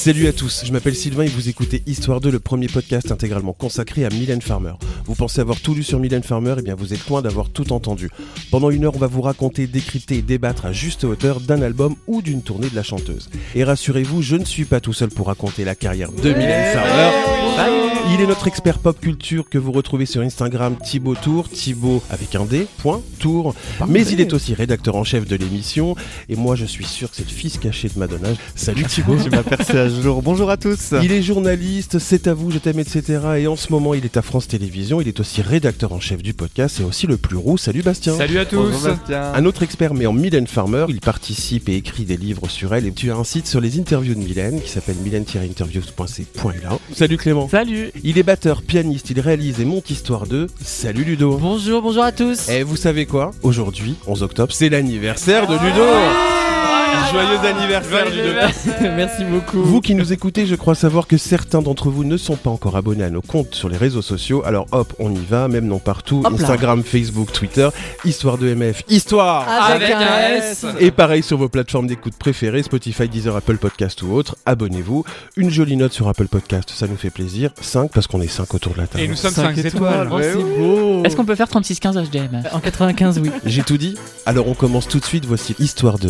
Salut à tous, je m'appelle Sylvain et vous écoutez Histoire 2, le premier podcast intégralement consacré à Mylène Farmer. Vous pensez avoir tout lu sur Mylène Farmer Eh bien vous êtes loin d'avoir tout entendu. Pendant une heure, on va vous raconter, décrypter et débattre à juste hauteur d'un album ou d'une tournée de la chanteuse. Et rassurez-vous, je ne suis pas tout seul pour raconter la carrière de Mylène Farmer. Il est notre expert pop culture que vous retrouvez sur Instagram Thibaut Tour, Thibaut avec un D, point, Tour. Mais il est aussi rédacteur en chef de l'émission et moi je suis sûr que c'est le fils caché de Madonna. Salut Thibaut. tu m'aperçais à jour. Bonjour à tous. Il est journaliste, c'est à vous, je t'aime, etc. Et en ce moment, il est à France Télévisions. Il est aussi rédacteur en chef du podcast et aussi le plus roux. Salut Bastien. Salut à tous. Un autre expert, mais en Mylène Farmer. Il participe et écrit des livres sur elle. Et tu as un site sur les interviews de Mylène qui s'appelle mylène-interviews.c.là. Salut Clément. Salut. Il est batteur, pianiste, il réalise et monte Histoire 2. Salut Ludo. Bonjour, bonjour à tous. Et vous savez quoi? Aujourd'hui, 11 octobre, c'est l'anniversaire de Ludo. Joyeux anniversaire Ludo. Merci beaucoup. Vous qui nous écoutez, je crois savoir que certains d'entre vous ne sont pas encore abonnés à nos comptes sur les réseaux sociaux. Alors hop, on y va, même non partout. Hop là. Instagram, Facebook, Twitter. Histoire de MF. Histoire Avec un S. Et pareil sur vos plateformes d'écoute préférées, Spotify, Deezer, Apple Podcast ou autres. Abonnez-vous. Une jolie note sur Apple Podcast, ça nous fait plaisir. 5 parce qu'on est 5 autour de la table. Et nous sommes Cinq 5 étoiles. étoiles. Oh, c'est beau. Est-ce qu'on peut faire 3615 HDM En 95, oui. J'ai tout dit Alors on commence tout de suite. Voici Histoire de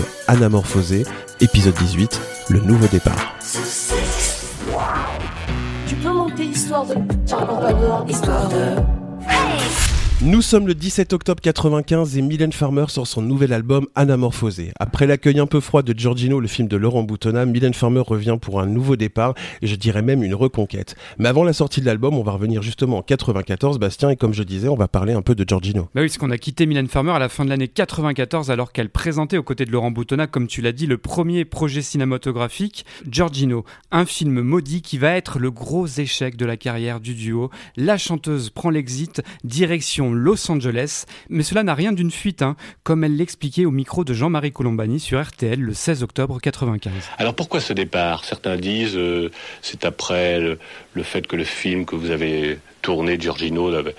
Épisode 18, le nouveau départ. Tu peux monter histoire. Histoire de. Nous sommes le 17 octobre 95 et Mylène Farmer sort son nouvel album Anamorphosé. Après l'accueil un peu froid de Giorgino, le film de Laurent Boutonnat, Mylène Farmer revient pour un nouveau départ et je dirais même une reconquête. Mais avant la sortie de l'album, on va revenir justement en 94, Bastien, et comme je disais, on va parler un peu de Giorgino. Bah oui, parce qu'on a quitté Mylène Farmer à la fin de l'année 94 alors qu'elle présentait aux côtés de Laurent Boutonnat, comme tu l'as dit, le premier projet cinématographique, Giorgino, un film maudit qui va être le gros échec de la carrière du duo. La chanteuse prend l'exit, direction Los Angeles, mais cela n'a rien d'une fuite, hein, comme elle l'expliquait au micro de Jean-Marie Colombani sur RTL le 16 octobre 95. Alors pourquoi ce départ? Certains disent euh, c'est après le, le fait que le film que vous avez tourné, Giorgino, n'avait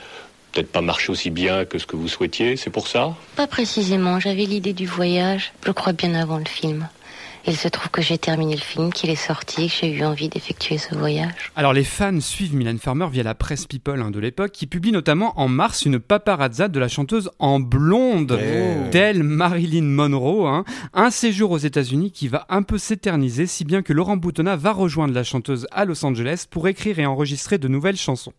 peut-être pas marché aussi bien que ce que vous souhaitiez. C'est pour ça? Pas précisément, j'avais l'idée du voyage, je crois bien avant le film. Il se trouve que j'ai terminé le film, qu'il est sorti, que j'ai eu envie d'effectuer ce voyage. Alors les fans suivent Mylène Farmer via la presse People hein, de l'époque qui publie notamment en mars une paparazza de la chanteuse en blonde, telle Marilyn Monroe. hein. Un séjour aux États-Unis qui va un peu s'éterniser si bien que Laurent Boutonnat va rejoindre la chanteuse à Los Angeles pour écrire et enregistrer de nouvelles chansons.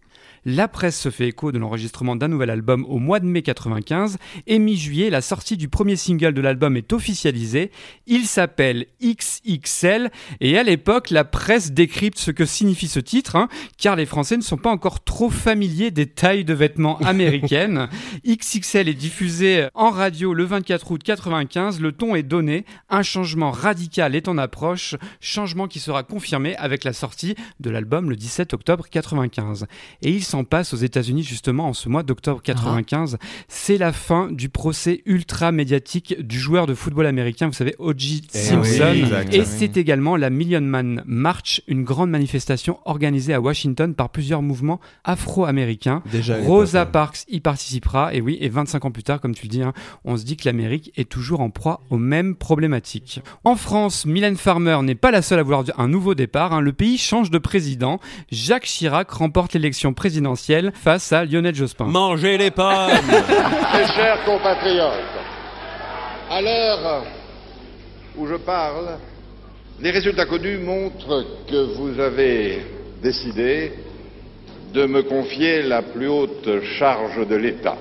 La presse se fait écho de l'enregistrement d'un nouvel album au mois de mai 95 et mi-juillet, la sortie du premier single de l'album est officialisée. Il s'appelle XXL et à l'époque, la presse décrypte ce que signifie ce titre, hein, car les Français ne sont pas encore trop familiers des tailles de vêtements américaines. XXL est diffusé en radio le 24 août 95, le ton est donné, un changement radical est en approche, changement qui sera confirmé avec la sortie de l'album le 17 octobre 95. Et il s'en passe aux États-Unis justement en ce mois d'octobre 95. C'est la fin du procès ultra médiatique du joueur de football américain, vous savez, O.J. Simpson. oui, exact. Et c'est également la Million Man March, une grande manifestation organisée à Washington par plusieurs mouvements afro-américains. Rosa. Parks y participera, et oui, et 25 ans plus tard, comme tu le dis, hein, on se dit que l'Amérique est toujours en proie aux mêmes problématiques. En France, Mylène Farmer n'est pas la seule à vouloir un nouveau départ, hein. le pays change de président. Jacques Chirac remporte l'élection présidentielle face à Lionel Jospin. Mangez les pommes Mes chers compatriotes, à l'heure où je parle, les résultats connus montrent que vous avez décidé de me confier la plus haute charge de l'État.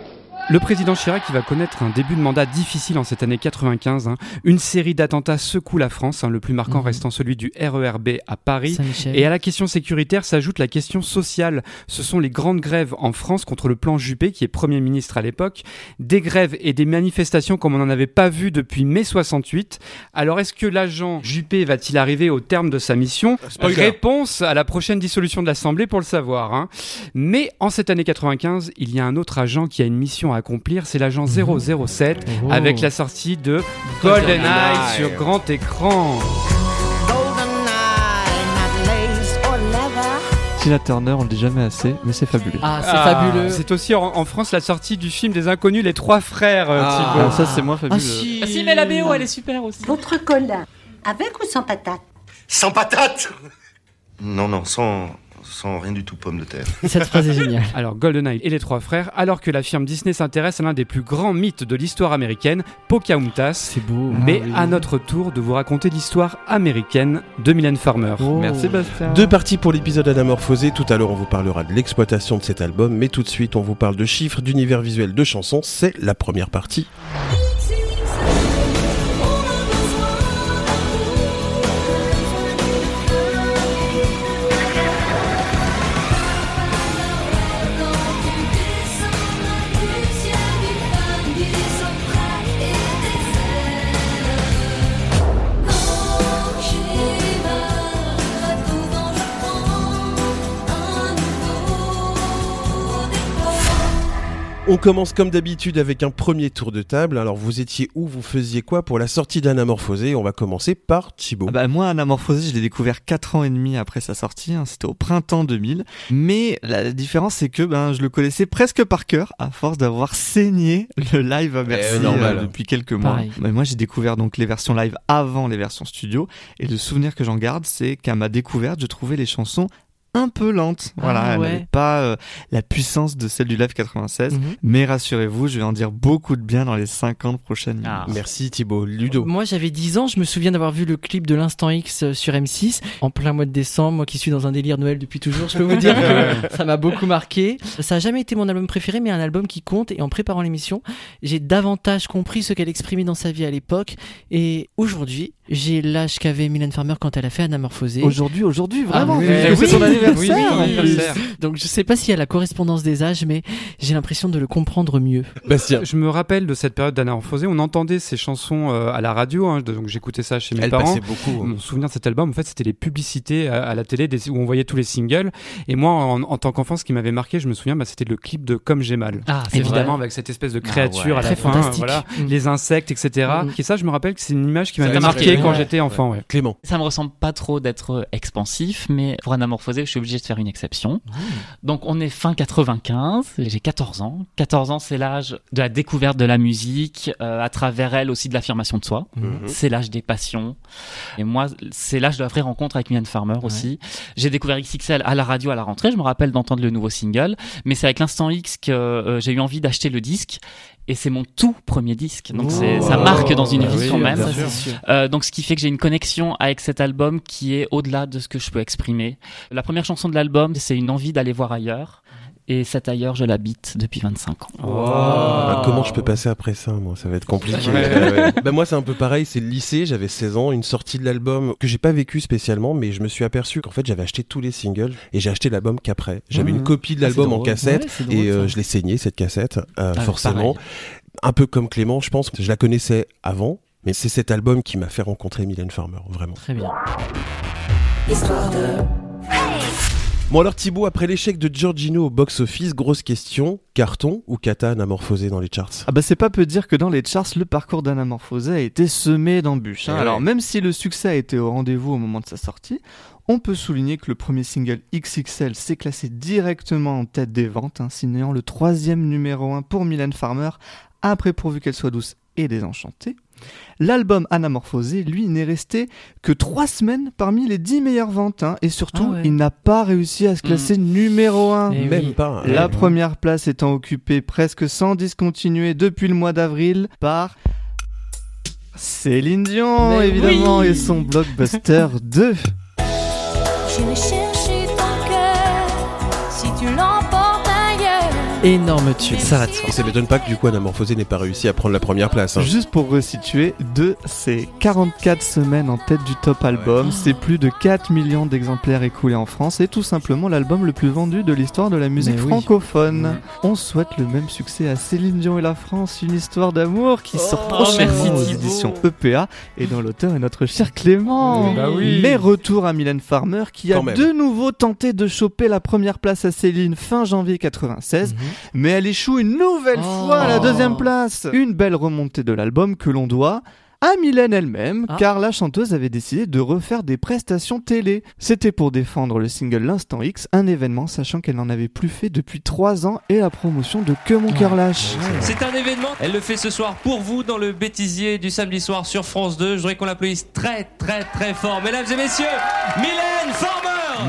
Le président Chirac qui va connaître un début de mandat difficile en cette année 95. hein. Une série d'attentats secoue la France, hein, le plus marquant Mhm. restant celui du RERB à Paris. Et à la question sécuritaire s'ajoute la question sociale. Ce sont les grandes grèves en France contre le plan Juppé, qui est Premier ministre à l'époque. Des grèves et des manifestations comme on n'en avait pas vu depuis mai 68. Alors est-ce que l'agent Juppé va-t-il arriver au terme de sa mission? Spoiler. Réponse à la prochaine dissolution de l'Assemblée pour le savoir. hein. Mais en cette année 95, il y a un autre agent qui a une mission à accomplir, c'est l'agent 007 Oh. avec la sortie de GoldenEye sur grand écran. Tina Turner, on le dit jamais assez, mais c'est fabuleux. Ah, c'est Ah, fabuleux. C'est aussi en, en France la sortie du film des inconnus, les trois frères. euh, Ah. Ah, ça, c'est moins Ah fabuleux. si. Ah si, mais la BO, elle est super aussi. Votre cola, avec ou sans patate? Sans patate? Non, non, sans, sans rien du tout, pomme de terre. Cette phrase est géniale. Alors GoldenEye et les trois frères, alors que la firme Disney s'intéresse à l'un des plus grands mythes de l'histoire américaine, Pocahontas. C'est beau. Mais Ah oui. à notre tour de vous raconter l'histoire américaine de Mylène Farmer. Oh. Merci Bastien. Deux parties pour l'épisode Anamorphosé. Tout à l'heure, on vous parlera de l'exploitation de cet album, mais tout de suite, on vous parle de chiffres, d'univers visuel, de chansons. C'est la première partie. On commence comme d'habitude avec un premier tour de table. Alors, vous étiez où Vous faisiez quoi pour la sortie d'Anamorphosé On va commencer par Thibaut. Ah bah, moi, Anamorphosé, je l'ai découvert 4 ans et demi après sa sortie. hein, C'était au printemps 2000. Mais la différence, c'est que ben, je le connaissais presque par cœur à force d'avoir saigné le live à Bercy normal. euh, depuis quelques mois. Mais moi, j'ai découvert donc les versions live avant les versions studio. Et le souvenir que j'en garde, c'est qu'à ma découverte, je trouvais les chansons un peu lentes. Voilà, Ah, elles ouais. n'avaient pas euh, la puissance de celle du live 96. Mhm. Mais rassurez-vous, je vais en dire beaucoup de bien dans les 50 prochaines minutes. Ah. Merci Thibaut. Ludo. Moi j'avais 10 ans, je me souviens d'avoir vu le clip de l'Instant X euh, sur M6 en plein mois de décembre, moi qui suis dans un délire Noël depuis toujours, je peux vous dire que ça m'a beaucoup marqué. Ça a jamais été mon album préféré mais un album qui compte et en préparant l'émission, j'ai davantage compris ce qu'elle exprimait dans sa vie à l'époque et aujourd'hui, j'ai l'âge qu'avait Mylène Farmer quand elle a fait Anamorphosé. Aujourd'hui, aujourd'hui, vraiment. Ah oui, que oui, c'est son anniversaire. oui. Donc je sais pas s'il y a la correspondance des âges mais j'ai l'impression de le comprendre mieux. Bastien. Je me rappelle de cette période d'Anamorphosé, on entendait ces chansons euh, à la radio, hein, donc j'écoutais ça chez mes Elle parents. passait beaucoup. hein. Mon souvenir de cet album, en fait, c'était les publicités à, à la télé des- où on voyait tous les singles. Et moi, en, en tant qu'enfant, ce qui m'avait marqué, je me souviens, bah, c'était le clip de Comme j'ai mal. Ah, Évidemment, avec cette espèce de créature ouais. à la Très fin, fantastique. voilà, Mm. les insectes, etc. Mm. Et ça, je me rappelle que c'est une image qui m'avait marqué, quand ouais. j'étais enfant. Ouais. Clément. Ça me ressemble pas trop d'être expansif, mais pour Anamorphosé, je suis obligé de faire une exception. Donc on est fin 95, j'ai 14 ans. 14 ans, c'est l'âge de la découverte de la musique, euh, à travers elle aussi de l'affirmation de soi. Mhm. C'est l'âge des passions. Et moi, c'est l'âge de la vraie rencontre avec Mylène Farmer aussi. J'ai découvert XXL à la radio à la rentrée. Je me rappelle d'entendre le nouveau single. Mais c'est avec l'instant X que euh, j'ai eu envie d'acheter le disque. Et c'est mon tout premier disque. Donc c'est, ça Oh. marque dans une Bah vie oui, quand bien même. Euh, donc ce qui fait que j'ai une connexion avec cet album qui est au-delà de ce que je peux exprimer. La première chanson de l'album, c'est une envie d'aller voir ailleurs. Et cet ailleurs, je l'habite depuis 25 ans. Ah, comment je peux passer après ça, moi? Ça va être compliqué. Ouais. Ouais, ouais. Bah, moi, c'est un peu pareil. C'est le lycée. J'avais 16 ans, une sortie de l'album que j'ai pas vécu spécialement, mais je me suis aperçu qu'en fait, j'avais acheté tous les singles et j'ai acheté l'album qu'après. J'avais Mhm. une copie de Ah, l'album en cassette Ouais, c'est drôle, et euh, je l'ai saigné cette cassette, euh, Ah, forcément. Un peu comme Clément, je pense que je la connaissais avant. Mais c'est cet album qui m'a fait rencontrer Mylène Farmer, vraiment. Très bien. Histoire de... Bon alors Thibaut, après l'échec de Giorgino au box-office, grosse question, carton ou kata anamorphosé dans les charts? Ah bah c'est pas peu dire que dans les charts, le parcours d'Anamorphosé a été semé d'embûches. hein. Eh ouais. Alors même si le succès a été au rendez-vous au moment de sa sortie, on peut souligner que le premier single XXL s'est classé directement en tête des ventes, hein, signant le troisième numéro 1 pour Mylène Farmer, après pourvu qu'elle soit douce et désenchantée. L'album Anamorphosé, lui, n'est resté que trois semaines parmi les 10 meilleures ventes, hein, et surtout, Ah ouais. il n'a pas réussi à se classer numéro 1. Eh Même oui. pas. La hein. première place étant occupée presque sans discontinuer depuis le mois d'avril par Céline Dion, Mais évidemment, oui. et son blockbuster 2. Énorme tube. Ça va de soi. Et ça m'étonne pas que du coup Anamorphosé n'ait pas réussi à prendre la première place. hein. Juste pour resituer, 2, c'est 44 semaines en tête du top album, c'est plus de 4 millions d'exemplaires écoulés en France et tout simplement l'album le plus vendu de l'histoire de la musique Mais oui. francophone. On souhaite le même succès à Céline Dion et la France, une histoire d'amour qui sort prochainement merci aux éditions EPA et dont l'auteur est notre cher Clément. Oui, bah oui. Mais retour à Mylène Farmer qui a Quand même. de nouveau tenté de choper la première place à Céline fin janvier 96. Mhm. Mais elle échoue une nouvelle Oh. fois à la deuxième place. Une belle remontée de l'album que l'on doit à Mylène elle-même, Ah. car la chanteuse avait décidé de refaire des prestations télé. C'était pour défendre le single L'Instant X, un événement sachant qu'elle n'en avait plus fait depuis 3 ans et la promotion de Que mon cœur lâche. C'est un événement, elle le fait ce soir pour vous dans le bêtisier du samedi soir sur France 2. Je voudrais qu'on l'applaudisse très très très fort. Mesdames et messieurs, Mylène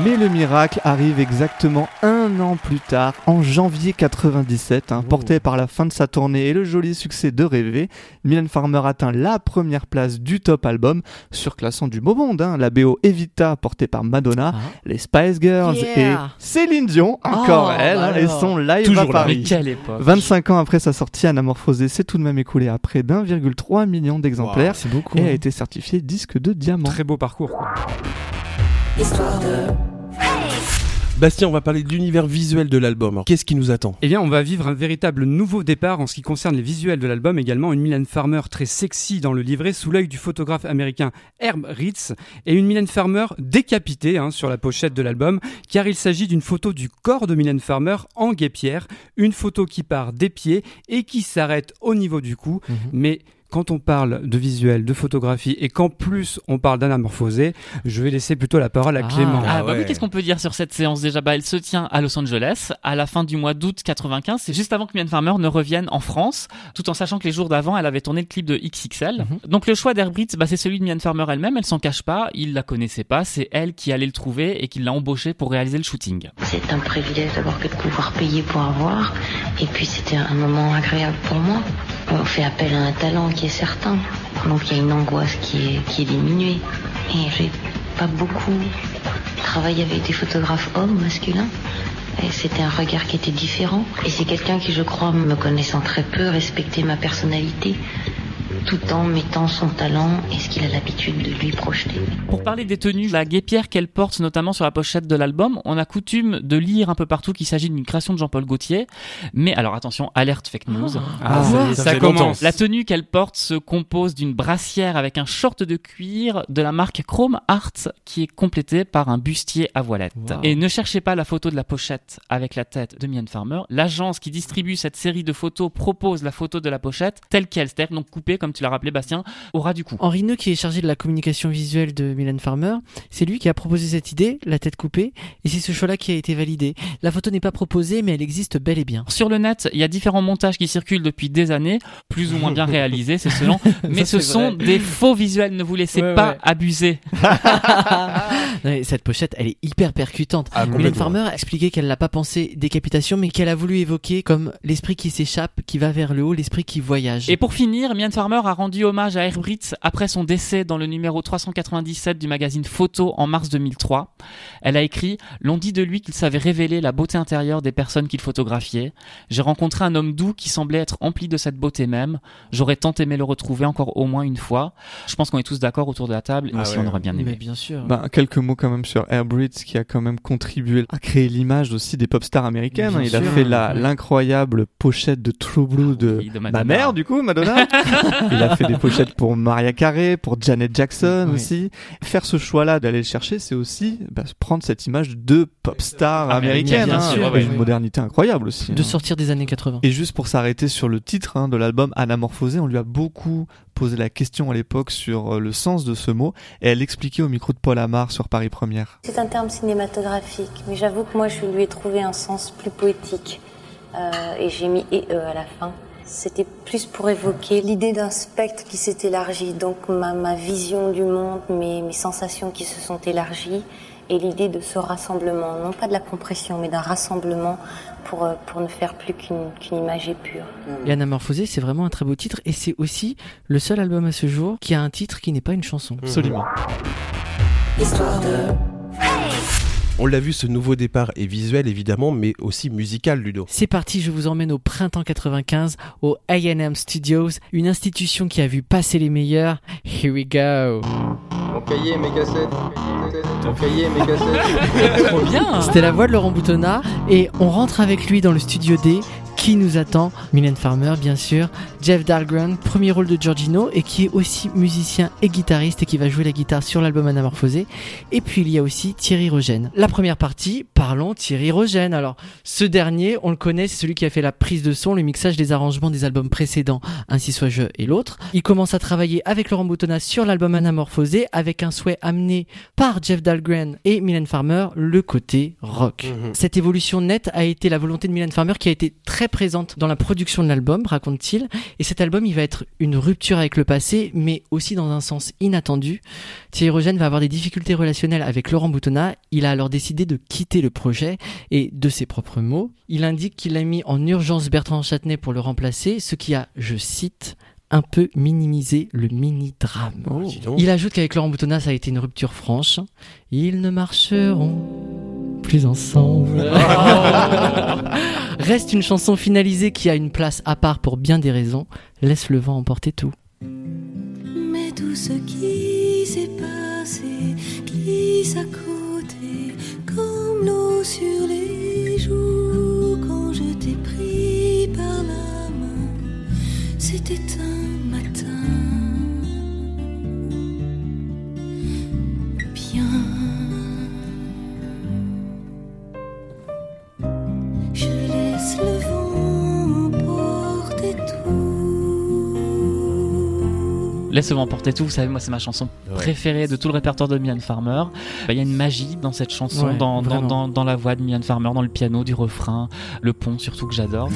Mais le miracle arrive exactement un an plus tard, en janvier 97, hein, porté par la fin de sa tournée et le joli succès de Rêver. Mylène Farmer atteint la première place du top album, surclassant du beau monde. hein, la BO Evita, portée par Madonna, Ah. les Spice Girls Yeah. et Céline Dion, encore Oh, elle, hein, bah et son live Toujours à là. Paris. Mais quelle époque 25 ans après sa sortie, Anamorphosé s'est tout de même écoulé à près d'1,3 million d'exemplaires C'est beaucoup. et a été certifié disque de diamant. Très beau parcours. quoi. Histoire de. Bastien, on va parler de l'univers visuel de l'album. Qu'est-ce qui nous attend? Eh bien, on va vivre un véritable nouveau départ en ce qui concerne les visuels de l'album. Également, une Mylène Farmer très sexy dans le livret sous l'œil du photographe américain Herb Ritz et une Mylène Farmer décapitée hein, sur la pochette de l'album, car il s'agit d'une photo du corps de Mylène Farmer en guépière, une photo qui part des pieds et qui s'arrête au niveau du cou. Mhm. Mais quand on parle de visuel, de photographie et qu'en plus on parle d'anamorphosé, je vais laisser plutôt la parole à Ah. Clément. Ah, Ah bah ouais. oui, qu'est-ce qu'on peut dire sur cette séance déjà? Bah elle se tient à Los Angeles à la fin du mois d'août 95, c'est juste avant que Mylène Farmer ne revienne en France, tout en sachant que les jours d'avant, elle avait tourné le clip de XXL. Mhm. Donc le choix d'Airbritz, bah c'est celui de Mylène Farmer elle-même, elle s'en cache pas, il la connaissait pas, c'est elle qui allait le trouver et qui l'a embauché pour réaliser le shooting. C'est un privilège d'avoir que de pouvoir payer pour avoir. Et puis c'était un moment agréable pour moi. On fait appel à un talent qui est certain. Donc il y a une angoisse qui est, diminuée. Et j'ai pas beaucoup travaillé avec des photographes hommes, masculins. C'était un regard qui était différent. Et c'est quelqu'un qui, je crois, me connaissant très peu, respectait ma personnalité, tout en mettant son talent et ce qu'il a l'habitude de lui projeter. Pour parler des tenues, la guépière qu'elle porte notamment sur la pochette de l'album, on a coutume de lire un peu partout qu'il s'agit d'une création de Jean-Paul Gaultier. Mais alors attention, alerte fake news. Ah, ça y est, ça, commence. La tenue qu'elle porte se compose d'une brassière avec un short de cuir de la marque Chrome Art qui est complété par un bustier à voilette. Wow. Et ne cherchez pas la photo de la pochette avec la tête de Mylène Farmer. L'agence qui distribue cette série de photos propose la photo de la pochette telle qu'elle, c'est-à-dire donc coupée, comme tu l'as rappelé Bastien, au ras du cou. Henri Neu, qui est chargé de la communication visuelle de Mylène Farmer, c'est lui qui a proposé cette idée, la tête coupée, et c'est ce choix-là qui a été validé. La photo n'est pas proposée, mais elle existe bel et bien. Sur le net, il y a différents montages qui circulent depuis des années, plus ou moins bien réalisés, c'est selon, mais ce sont vrai. des faux visuels, ne vous laissez Ouais, pas ouais. abuser. Non, cette pochette, elle est hyper percutante. Ah, Mylène. Farmer a expliqué qu'elle n'a pas pensé décapitation, mais qu'elle a voulu évoquer comme l'esprit qui s'échappe, qui va vers le haut, l'esprit qui voyage. Et pour finir, Mylène Farmer a rendu hommage à Herbritz après son décès dans le numéro 397 du magazine Photo en mars 2003. Elle a écrit L'on dit de lui qu'il savait révéler la beauté intérieure des personnes qu'il photographiait. J'ai rencontré un homme doux qui semblait être empli de cette beauté même. J'aurais tant aimé le retrouver encore au moins une fois. Je pense qu'on est tous d'accord autour de la table, et Ah aussi ouais. on aurait bien aimé. Mais bien sûr. Ben, quelques mots quand même sur Airbritz qui a quand même contribué à créer l'image aussi des pop stars américaines. Bien Il a fait la- ouais. l'incroyable pochette de True Blue de Oui, de ma mère du coup, Madonna. Il a fait des pochettes pour Maria Carey, pour Janet Jackson Oui. aussi. Faire ce choix-là d'aller le chercher, c'est aussi bah, prendre cette image de pop star Ah, américaine. bien hein, sûr, avec ouais, une ouais. modernité incroyable aussi. de hein. sortir des années 80. Et juste pour s'arrêter sur le titre hein, de l'album Anamorphosé, on lui a beaucoup posé la question à l'époque sur euh, le sens de ce mot et elle expliquait au micro de Paul Amar sur Paris Première. C'est un terme cinématographique, mais j'avoue que moi je lui ai trouvé un sens plus poétique. Euh, et j'ai mis et e à la fin. C'était plus pour évoquer l'idée d'un spectre qui s'est élargi, donc ma, ma vision du monde, mes, mes sensations qui se sont élargies, et l'idée de ce rassemblement, non pas de la compression, mais d'un rassemblement pour, euh, pour ne faire plus qu'une qu'une image épure. Et Anamorphosé, c'est vraiment un très beau titre, et c'est aussi le seul album à ce jour qui a un titre qui n'est pas une chanson. Absolument. Histoire de. On l'a vu, ce nouveau départ est visuel évidemment, mais aussi musical, Ludo. C'est parti, je vous emmène au printemps 95 au A&M Studios, une institution qui a vu passer les meilleurs. Here we go. Mon cahier, mes cassettes. Mon cahier, mes cassettes. Trop bien C'était la voix de Laurent Boutonnat et on rentre avec lui dans le studio D qui nous attend Mylène Farmer, bien sûr, Jeff Dahlgren, premier rôle de Giorgino et qui est aussi musicien et guitariste et qui va jouer la guitare sur l'album Anamorphosé. Et puis il y a aussi Thierry Rogène. La première partie, parlons Thierry Rogène. Alors, ce dernier, on le connaît, c'est celui qui a fait la prise de son, le mixage des arrangements des albums précédents, Ainsi soit je et l'autre. Il commence à travailler avec Laurent Boutonnat sur l'album Anamorphosé avec un souhait amené par Jeff Dahlgren et Mylène Farmer, le côté rock. Cette évolution nette a été la volonté de Mylène Farmer qui a été très présente dans la production de l'album, raconte-t-il. Et cet album, il va être une rupture avec le passé, mais aussi dans un sens inattendu. Thierry Rogène va avoir des difficultés relationnelles avec Laurent Boutonnat. Il a alors décidé de quitter le projet et de ses propres mots, il indique qu'il a mis en urgence Bertrand Châtenay pour le remplacer, ce qui a, je cite, un peu minimisé le mini-drame. Il ajoute qu'avec Laurent Boutonnat, ça a été une rupture franche. Ils ne marcheront plus ensemble. Reste une chanson finalisée qui a une place à part pour bien des raisons. Laisse le vent emporter tout. Mais tout ce qui s'est passé glisse à côté comme l'eau sur les joues quand je t'ai pris par la main. C'était un matin Je laisse le vent emporter tout. Laisse le vent porter tout, vous savez, moi c'est ma chanson Ouais. préférée de tout le répertoire de Mylène Farmer. Bah, Il y a une magie dans cette chanson, Ouais, dans, dans, vraiment. dans, dans la voix de Mylène Farmer, dans le piano, du refrain, le pont surtout que j'adore.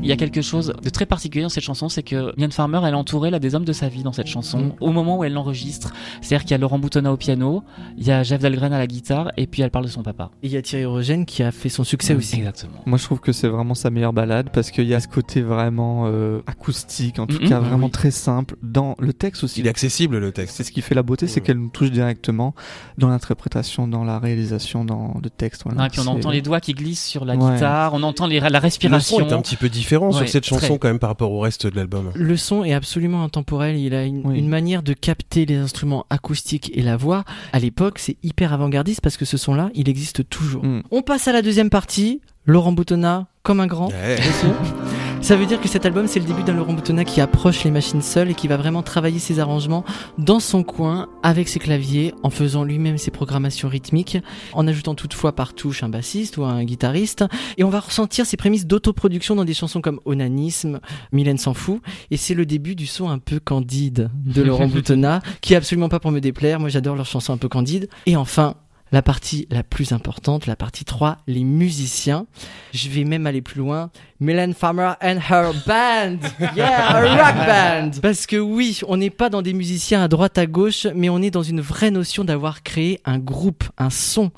Il y a quelque chose de très particulier dans cette chanson, c'est que Mylène Farmer, elle est entourée là, des hommes de sa vie dans cette chanson, Mm. au moment où elle l'enregistre. C'est-à-dire qu'il y a Laurent Boutonnat au piano, il y a Jeff Dahlgren à la guitare, et puis elle parle de son papa. Et il y a Thierry Rogène qui a fait son succès aussi. Exactement. Moi, je trouve que c'est vraiment sa meilleure balade parce qu'il y a ce côté vraiment euh, acoustique, en tout Mhm. cas vraiment oui. très simple. Dans le texte aussi, Il est accessible le texte. c'est ce qui fait la beauté, c'est qu'elle nous touche directement dans l'interprétation, dans la réalisation, dans le texte. Voilà. Ah, et puis on entend les doigts qui glissent sur la Ouais. guitare, on entend les, la Le son respiration. est un petit peu différent sur Ouais, cette chanson très. quand même par rapport au reste de l'album. Le son est absolument intemporel. Il a une, Oui. une manière de capter les instruments acoustiques et la voix. À l'époque, c'est hyper avant-gardiste parce que ce son-là, il existe toujours. Mm. On passe à la deuxième partie. Laurent Boutonnat, comme un grand. Ouais. Ça veut dire que cet album, c'est le début d'un Laurent Boutonnat qui approche les machines seul et qui va vraiment travailler ses arrangements dans son coin avec ses claviers, en faisant lui-même ses programmations rythmiques, en ajoutant toutefois par touche un bassiste ou un guitariste. Et on va ressentir ses prémices d'autoproduction dans des chansons comme Onanisme, Mylène s'en fout. Et c'est le début du son un peu candide de Laurent Boutonnat, qui est absolument pas pour me déplaire. Moi, j'adore leurs chansons un peu candides. Et enfin, la partie la plus importante, la partie 3, les musiciens. Je vais même aller plus loin. Mylène Farmer and her band. Yeah, a rock band. Parce que oui, on n'est pas dans des musiciens à droite à gauche, mais on est dans une vraie notion d'avoir créé un groupe, un son.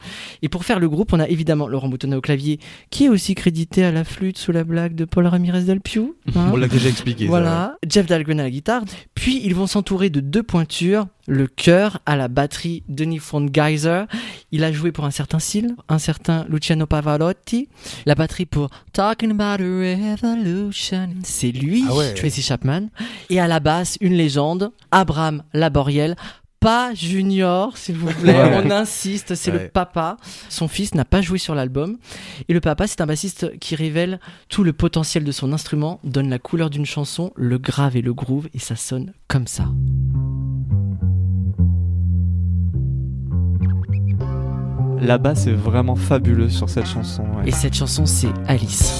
Et pour faire le groupe, on a évidemment Laurent Boutonnat au clavier, qui est aussi crédité à la flûte sous la blague de Paul Ramirez Del Piu. hein. On l'a déjà expliqué. ça. Voilà, Jeff Dahlgren à la guitare. Puis ils vont s'entourer de deux pointures, le chœur à la batterie Denis von Geyser. Il a joué pour un certain style, un certain Luciano Pavarotti. La batterie pour Talking About Revolution. C'est lui, Ah ouais. Tracy Chapman. Et à la basse, une légende, Abraham Laboriel. Pas Junior, s'il vous plaît. Ouais. On insiste, c'est Ouais. le papa. Son fils n'a pas joué sur l'album. Et le papa, c'est un bassiste qui révèle tout le potentiel de son instrument, donne la couleur d'une chanson, le grave et le groove, et ça sonne comme ça. La basse est vraiment fabuleuse sur cette chanson. ouais. Et cette chanson, c'est Alice.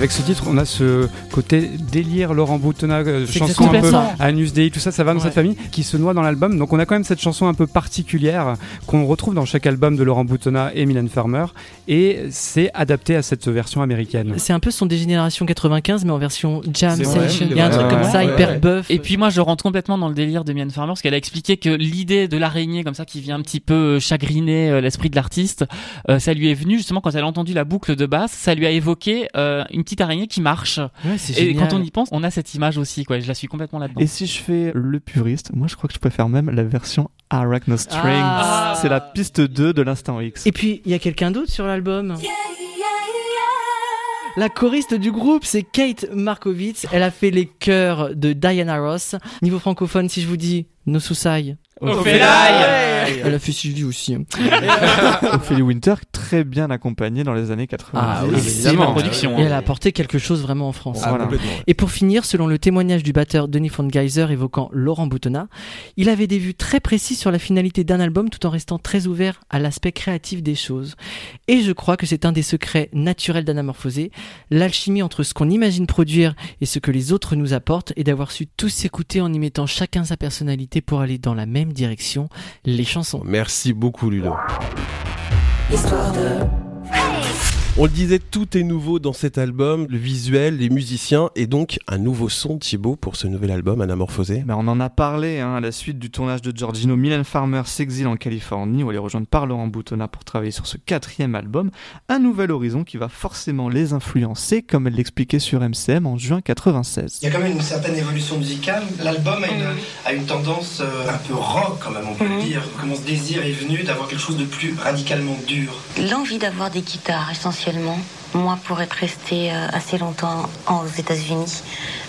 Avec ce titre, on a ce côté délire Laurent Boutonnat, euh, chanson un peu. Anus Dei, tout ça, ça va dans Ouais. cette famille qui se noie dans l'album. Donc on a quand même cette chanson un peu particulière qu'on retrouve dans chaque album de Laurent Boutonnat et Mylène Farmer, et c'est adapté à cette version américaine. C'est un peu son Dégénération 95, mais en version jam session. Il y a un truc comme ça, ouais, hyper ouais. buff. Et puis moi, je rentre complètement dans le délire de Mylène Farmer parce qu'elle a expliqué que l'idée de l'araignée comme ça qui vient un petit peu euh, chagriner euh, l'esprit de l'artiste, euh, ça lui est venu justement quand elle a entendu la boucle de basse, ça lui a évoqué euh, une petite araignée qui marche. Ouais, Et génial. quand on y pense, on a cette image aussi, quoi. Je la suis complètement là-dedans. Et si je fais le puriste, moi je crois que je préfère même la version Arachno Strings. Ah. C'est la piste 2 de l'instant X. Et puis, il y a quelqu'un d'autre sur l'album? La choriste du groupe, c'est Kate Markowitz. Elle a fait les chœurs de Diana Ross. Niveau francophone, si je vous dis No Susai. Ophélie Elle a fait Sylvie aussi. hein. Ophélie Winter, très bien accompagnée dans les années 80. Ah oui, production. Et elle a apporté quelque chose vraiment en France. Ah, Voilà. Et pour finir, selon le témoignage du batteur Denis von Geyser évoquant Laurent Boutonnat, il avait des vues très précises sur la finalité d'un album tout en restant très ouvert à l'aspect créatif des choses. Et je crois que c'est un des secrets naturels d'Anamorphosé, l'alchimie entre ce qu'on imagine produire et ce que les autres nous apportent et d'avoir su tous s'écouter en y mettant chacun sa personnalité pour aller dans la même direction, les chansons. Merci beaucoup, Ludo. Histoire de. On le disait, tout est nouveau dans cet album, le visuel, les musiciens, et donc un nouveau son, Thibaut, pour ce nouvel album, Anamorphosé. Ben, on en a parlé hein, à la suite du tournage de Giorgino. Mylène Farmer s'exile en Californie où elle est rejointe par Laurent Boutonnat pour travailler sur ce quatrième album. Un nouvel horizon qui va forcément les influencer, comme elle l'expliquait sur MCM en juin 96. Il y a quand même une certaine évolution musicale. L'album a une, a une tendance euh, un peu rock, quand même, on peut le dire. Comment ce désir est venu d'avoir quelque chose de plus radicalement dur? L'envie d'avoir des guitares essentiellement. Moi, pour être resté euh, assez longtemps aux États-Unis,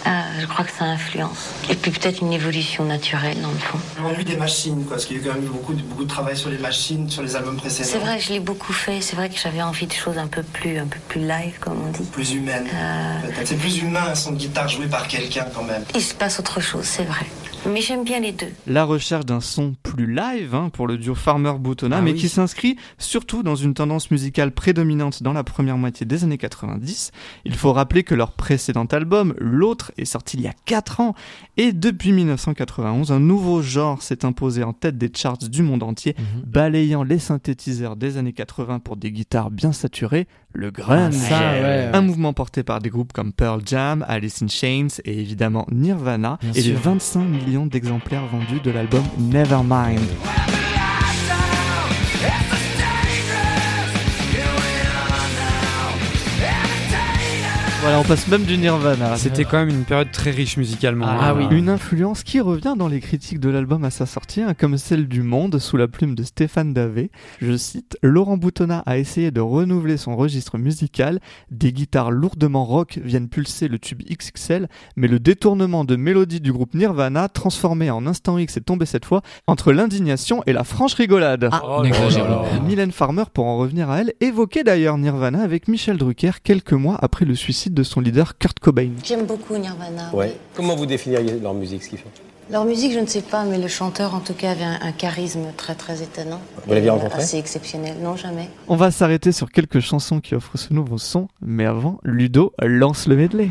euh, je crois que ça influence. Et puis peut-être une évolution naturelle dans le fond. L'ennui des machines, quoi, parce qu'il y a eu quand même beaucoup, de- beaucoup de travail sur les machines, sur les albums précédents. C'est vrai, je l'ai beaucoup fait. C'est vrai que j'avais envie de choses un peu plus, un peu plus live, comme on dit. Plus humaines. Euh. C'est plus humain un son de guitare joué par quelqu'un, quand même. il se passe autre chose, c'est vrai. Mais j'aime bien les deux. La recherche d'un son plus live hein, pour le duo Farmer-Boutonnat, Ah mais oui. qui s'inscrit surtout dans une tendance musicale prédominante dans la première moitié des années 90. Il faut rappeler que leur précédent album, L'autre, est sorti il y a 4 ans, et depuis 1991, un nouveau genre s'est imposé en tête des charts du monde entier, Mhm. balayant les synthétiseurs des années 80 pour des guitares bien saturées, le grunge. Ah, ça, ouais, ouais. Un mouvement porté par des groupes comme Pearl Jam, Alice in Chains et évidemment Nirvana, Bien et les sûr. 25 millions d'exemplaires vendus de l'album Nevermind. Voilà, on passe même du Nirvana. C'était quand même une période très riche musicalement. Ah oui. Une influence qui revient dans les critiques de l'album à sa sortie, hein, comme celle du Monde sous la plume de Stéphane Davé. Je cite Laurent Boutonnat a essayé de renouveler son registre musical. Des guitares lourdement rock viennent pulser le tube XXL, mais le détournement de mélodie du groupe Nirvana, transformé en instant X, est tombé cette fois entre l'indignation et la franche rigolade. Ah, n'exagère Mylène Farmer, pour en revenir à elle, évoquait d'ailleurs Nirvana avec Michel Drucker quelques mois après le suicide de son leader Kurt Cobain. J'aime beaucoup Nirvana. Ouais. Comment vous définiriez leur musique, ce qu'ils font? Leur musique, je ne sais pas, mais le chanteur, en tout cas, avait un, un charisme très très étonnant. Vous l'aviez euh, rencontré? Assez exceptionnel. Non, jamais. On va s'arrêter sur quelques chansons qui offrent ce nouveau son, mais avant, Ludo lance le medley.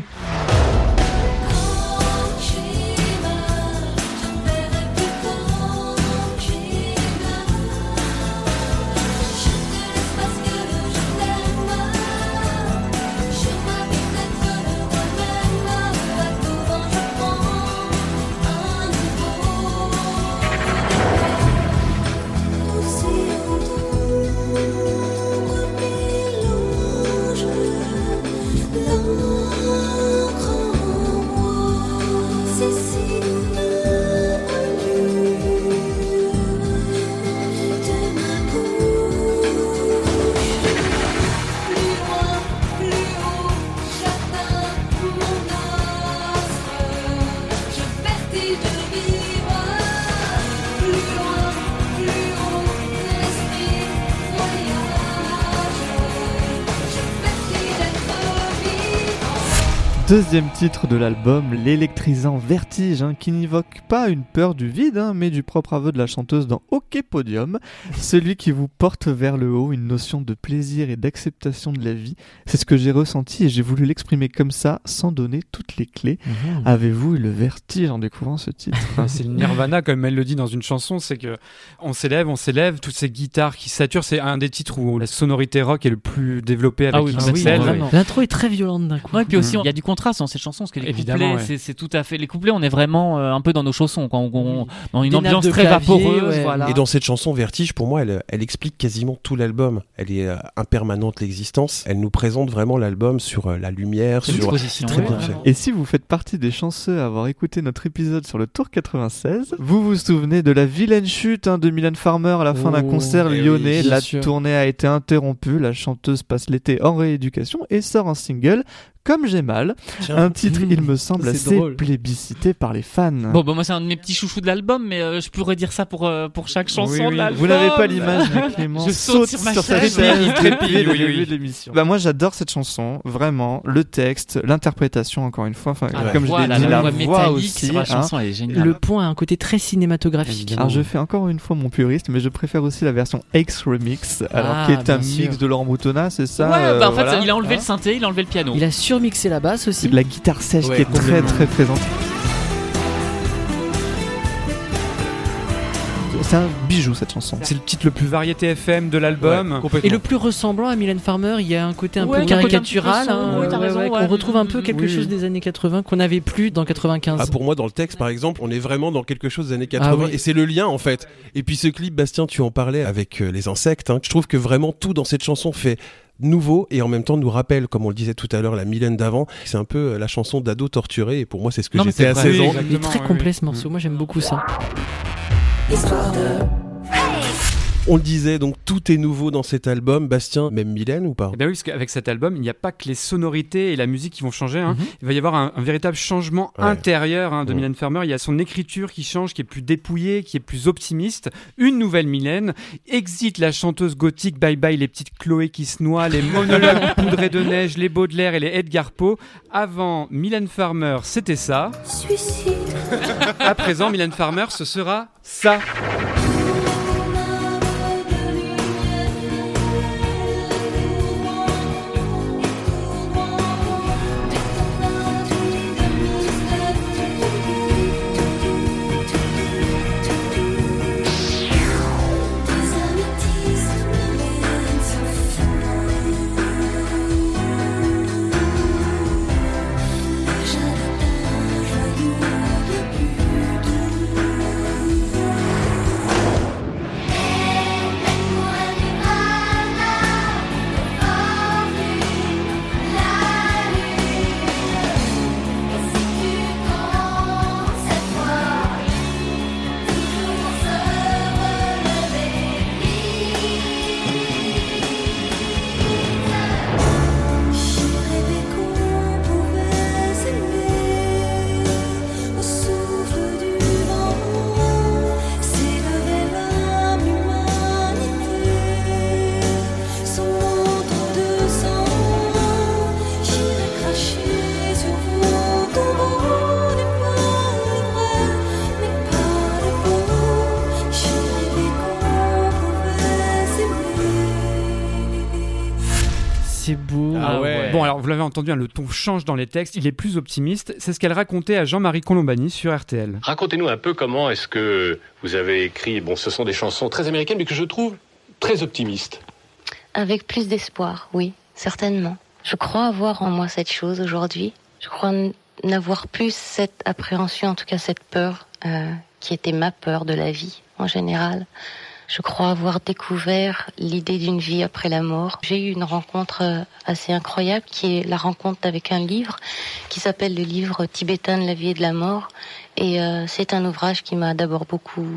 Deuxième titre de l'album, l'électrisant Vertige, hein, qui n'évoque pas une peur du vide, hein, mais du propre aveu de la chanteuse dans OK Podium, celui qui vous porte vers le haut, une notion de plaisir et d'acceptation de la vie. C'est ce que j'ai ressenti et j'ai voulu l'exprimer comme ça, sans donner toutes les clés. Mhm. Avez-vous eu le vertige en découvrant ce titre? Enfin, c'est le Nirvana, comme elle le dit dans une chanson, c'est que on s'élève, on s'élève, toutes ces guitares qui saturent, c'est un des titres où la sonorité rock est le plus développée avec Ah oui, ah oui, vraiment. L'intro est très violente d'un coup. Ouais, puis aussi, il y a du contre contraste dans cette chanson parce que les Évidemment, couplets, ouais. c'est- tout à fait les couplets. On est vraiment euh, un peu dans nos chaussons, quoi. On- on- dans une Des ambiance très clavier, vaporeuse, ouais. voilà. Et dans cette chanson Vertige, pour moi, elle, elle explique quasiment tout l'album. Elle est euh, impermanente l'existence. Elle nous présente vraiment l'album sur euh, la lumière, sur. très ouais, bien fait. Et si vous faites partie des chanceux à avoir écouté notre épisode sur le Tour 96, vous vous souvenez de la vilaine chute hein, de Mylène Farmer à la fin d'un Oh, concert eh oui, lyonnais. la sûr. tournée a été interrompue, la chanteuse passe l'été en rééducation et sort un single Comme j'ai mal, Tiens. un titre il me semble assez drôle. plébiscité par les fans. Bon, bah moi c'est un de mes petits chouchous de l'album, mais euh, je pourrais dire ça pour euh, pour chaque chanson Oui, oui. de l'album. Vous n'avez pas l'image, mais Clément Je saute sur ma sa chaise. le oui, début oui. de l'émission. Bah moi j'adore cette chanson, vraiment, le texte, l'interprétation encore une fois, enfin Ah, la comme voix, je l'ai la dit, la voix voix métallique aussi. sur la hein. chanson, elle est géniale. Le point a un côté très cinématographique. Évidemment. Alors je fais encore une fois mon puriste, mais je préfère aussi la version X Remix, alors Ah, qui est un mix de Laurent Boutonnat, c'est ça ouais, euh, bah en fait, voilà. il a enlevé Hein le synthé, il a enlevé le piano. Il a surmixé la basse aussi. C'est de la guitare sèche Ouais, qui est très très présente. C'est un bijou cette chanson. C'est le titre le plus variété FM de l'album. Et le plus ressemblant à Mylène Farmer, il y a un côté un Ouais, peu caricatural, hein, ouais, qu'on retrouve un peu quelque Oui, chose oui. des années 80 qu'on n'avait plus dans 95. Ah, pour moi, dans le texte, par exemple, on est vraiment dans quelque chose des années 80 Ah oui. et c'est le lien en fait. Et puis ce clip, Bastien, tu en parlais avec euh, les insectes. hein. Je trouve que vraiment tout dans cette chanson fait nouveau et en même temps nous rappelle, comme on le disait tout à l'heure, la Mylène d'avant. C'est un peu euh, la chanson d'ado torturé et pour moi, c'est ce que j'étais à vrai. 16 ans. Il est très oui, complet oui. ce morceau, moi j'aime beaucoup ça. Histoire de. On le disait, donc tout est nouveau dans cet album. Bastien, même Mylène ou pas? Eh bien oui, parce qu'avec cet album, il n'y a pas que les sonorités et la musique qui vont changer. hein. Mhm. Il va y avoir un, un véritable changement Ouais. intérieur hein, de. Mylène Farmer. Il y a son écriture qui change, qui est plus dépouillée, qui est plus optimiste. Une nouvelle Mylène. Exit la chanteuse gothique. Bye bye les petites Chloé qui se noient, les monologues poudrés de neige, les Baudelaire et les Edgar Poe. Avant Mylène Farmer, c'était ça. Suicide. À présent, Mylène Farmer, ce sera ça. Vous l'avez entendu, hein, le ton change dans les textes, il est plus optimiste. C'est ce qu'elle racontait à Jean-Marie Colombani sur RTL. Racontez-nous un peu comment est-ce que vous avez écrit. Bon, ce sont des chansons très américaines, mais que je trouve très optimistes. Avec plus d'espoir, oui, certainement. Je crois avoir en moi cette chose aujourd'hui. Je crois n'avoir plus cette appréhension, en tout cas cette peur, euh, qui était ma peur de la vie en général. Je crois avoir découvert l'idée d'une vie après la mort. J'ai eu une rencontre euh, assez incroyable qui est la rencontre avec un livre qui s'appelle le livre tibétain de la vie et de la mort. Et euh, c'est un ouvrage qui m'a d'abord beaucoup,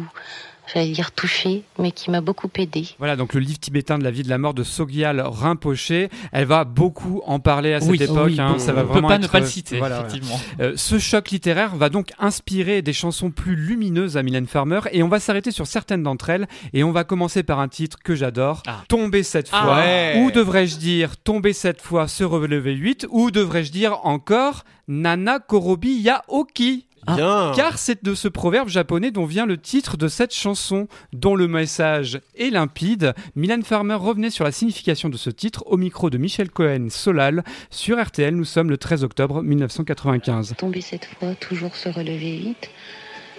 j'allais dire touché, mais qui m'a beaucoup aidé. Voilà, donc le livre tibétain de la vie de la mort de Sogyal Rinpoché, elle va beaucoup en parler à cette Oui, époque. oui, hein, ça va peut vraiment pas ne pas le euh, citer, voilà, effectivement. voilà. Euh, ce choc littéraire va donc inspirer des chansons plus lumineuses à Mylène Farmer et on va s'arrêter sur certaines d'entre elles et on va commencer par un titre que j'adore, Tomber cette Ah. fois. Ouais. Ou devrais-je dire Tomber cette fois, se relever 8 ou devrais-je dire encore Nana Korobi Yaoki Bien. car c'est de ce proverbe japonais dont vient le titre de cette chanson, dont le message est limpide. Mylène Farmer revenait sur la signification de ce titre au micro de Michel Cohen Solal sur RTL. Nous sommes le 13 octobre 1995. Tomber cette fois, toujours se relever vite.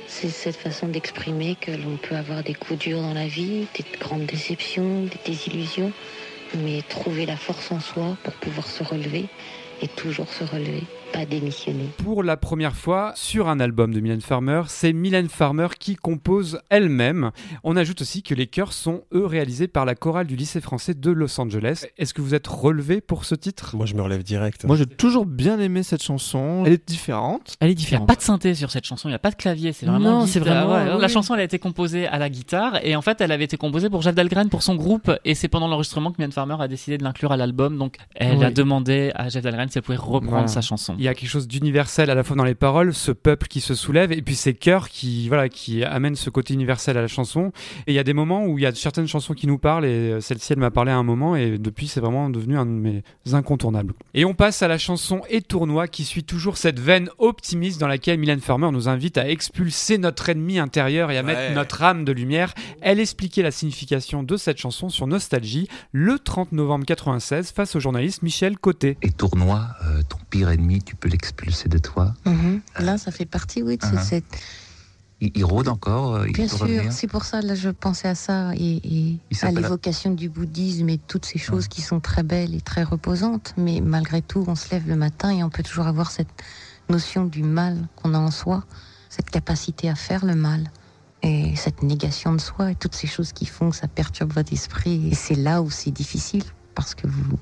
C'est cette façon d'exprimer que l'on peut avoir des coups durs dans la vie, des grandes déceptions, des désillusions, mais trouver la force en soi pour pouvoir se relever et toujours se relever, pas démissionner. Pour la première fois sur un album de Mylène Farmer, c'est Mylène Farmer qui compose elle-même. On ajoute aussi que les chœurs sont eux réalisés par la chorale du lycée français de Los Angeles. Est-ce que vous êtes relevé pour ce titre? Moi, je me relève direct. Moi, j'ai toujours bien aimé cette chanson. Elle est différente. Elle est Il n'y a différente. pas de synthé sur cette chanson, il n'y a pas de clavier, c'est vraiment. Non, c'est vraiment- Ouais, oui. La chanson, elle a été composée à la guitare et en fait, elle avait été composée pour Jeff Dahlgren pour son groupe et c'est pendant l'enregistrement que Mylène Farmer a décidé de l'inclure à l'album. Donc, elle Oui. a demandé à Jeff Dahlgren si elle pouvait reprendre Voilà. sa chanson. Il y a quelque chose d'universel à la fois dans les paroles, ce peuple qui se soulève, et puis ces chœurs qui, voilà, qui amènent ce côté universel à la chanson. Et il y a des moments où il y a certaines chansons qui nous parlent, et euh, celle-ci, elle m'a parlé à un moment, et depuis, c'est vraiment devenu un de mes incontournables. Et on passe à la chanson Et Tournoi, qui suit toujours cette veine optimiste dans laquelle Mylène Farmer nous invite à expulser notre ennemi intérieur et à mettre notre âme de lumière. Elle expliquait la signification de cette chanson sur Nostalgie le 30 novembre 96 face au journaliste Michel Côté. Et tournoi, euh, ton pire ennemi, tu peux l'expulser de toi. Mhm. Là, ça fait partie, oui, de Uh-huh. cette... Il, il rôde encore, euh, il Bien peut sûr, c'est pour ça, là, je pensais à ça et, et à l'évocation du bouddhisme et toutes ces choses qui sont très belles et très reposantes. Mais malgré tout, on se lève le matin et on peut toujours avoir cette notion du mal qu'on a en soi, cette capacité à faire le mal et cette négation de soi et toutes ces choses qui font que ça perturbe votre esprit. Et c'est là où c'est difficile parce que vous,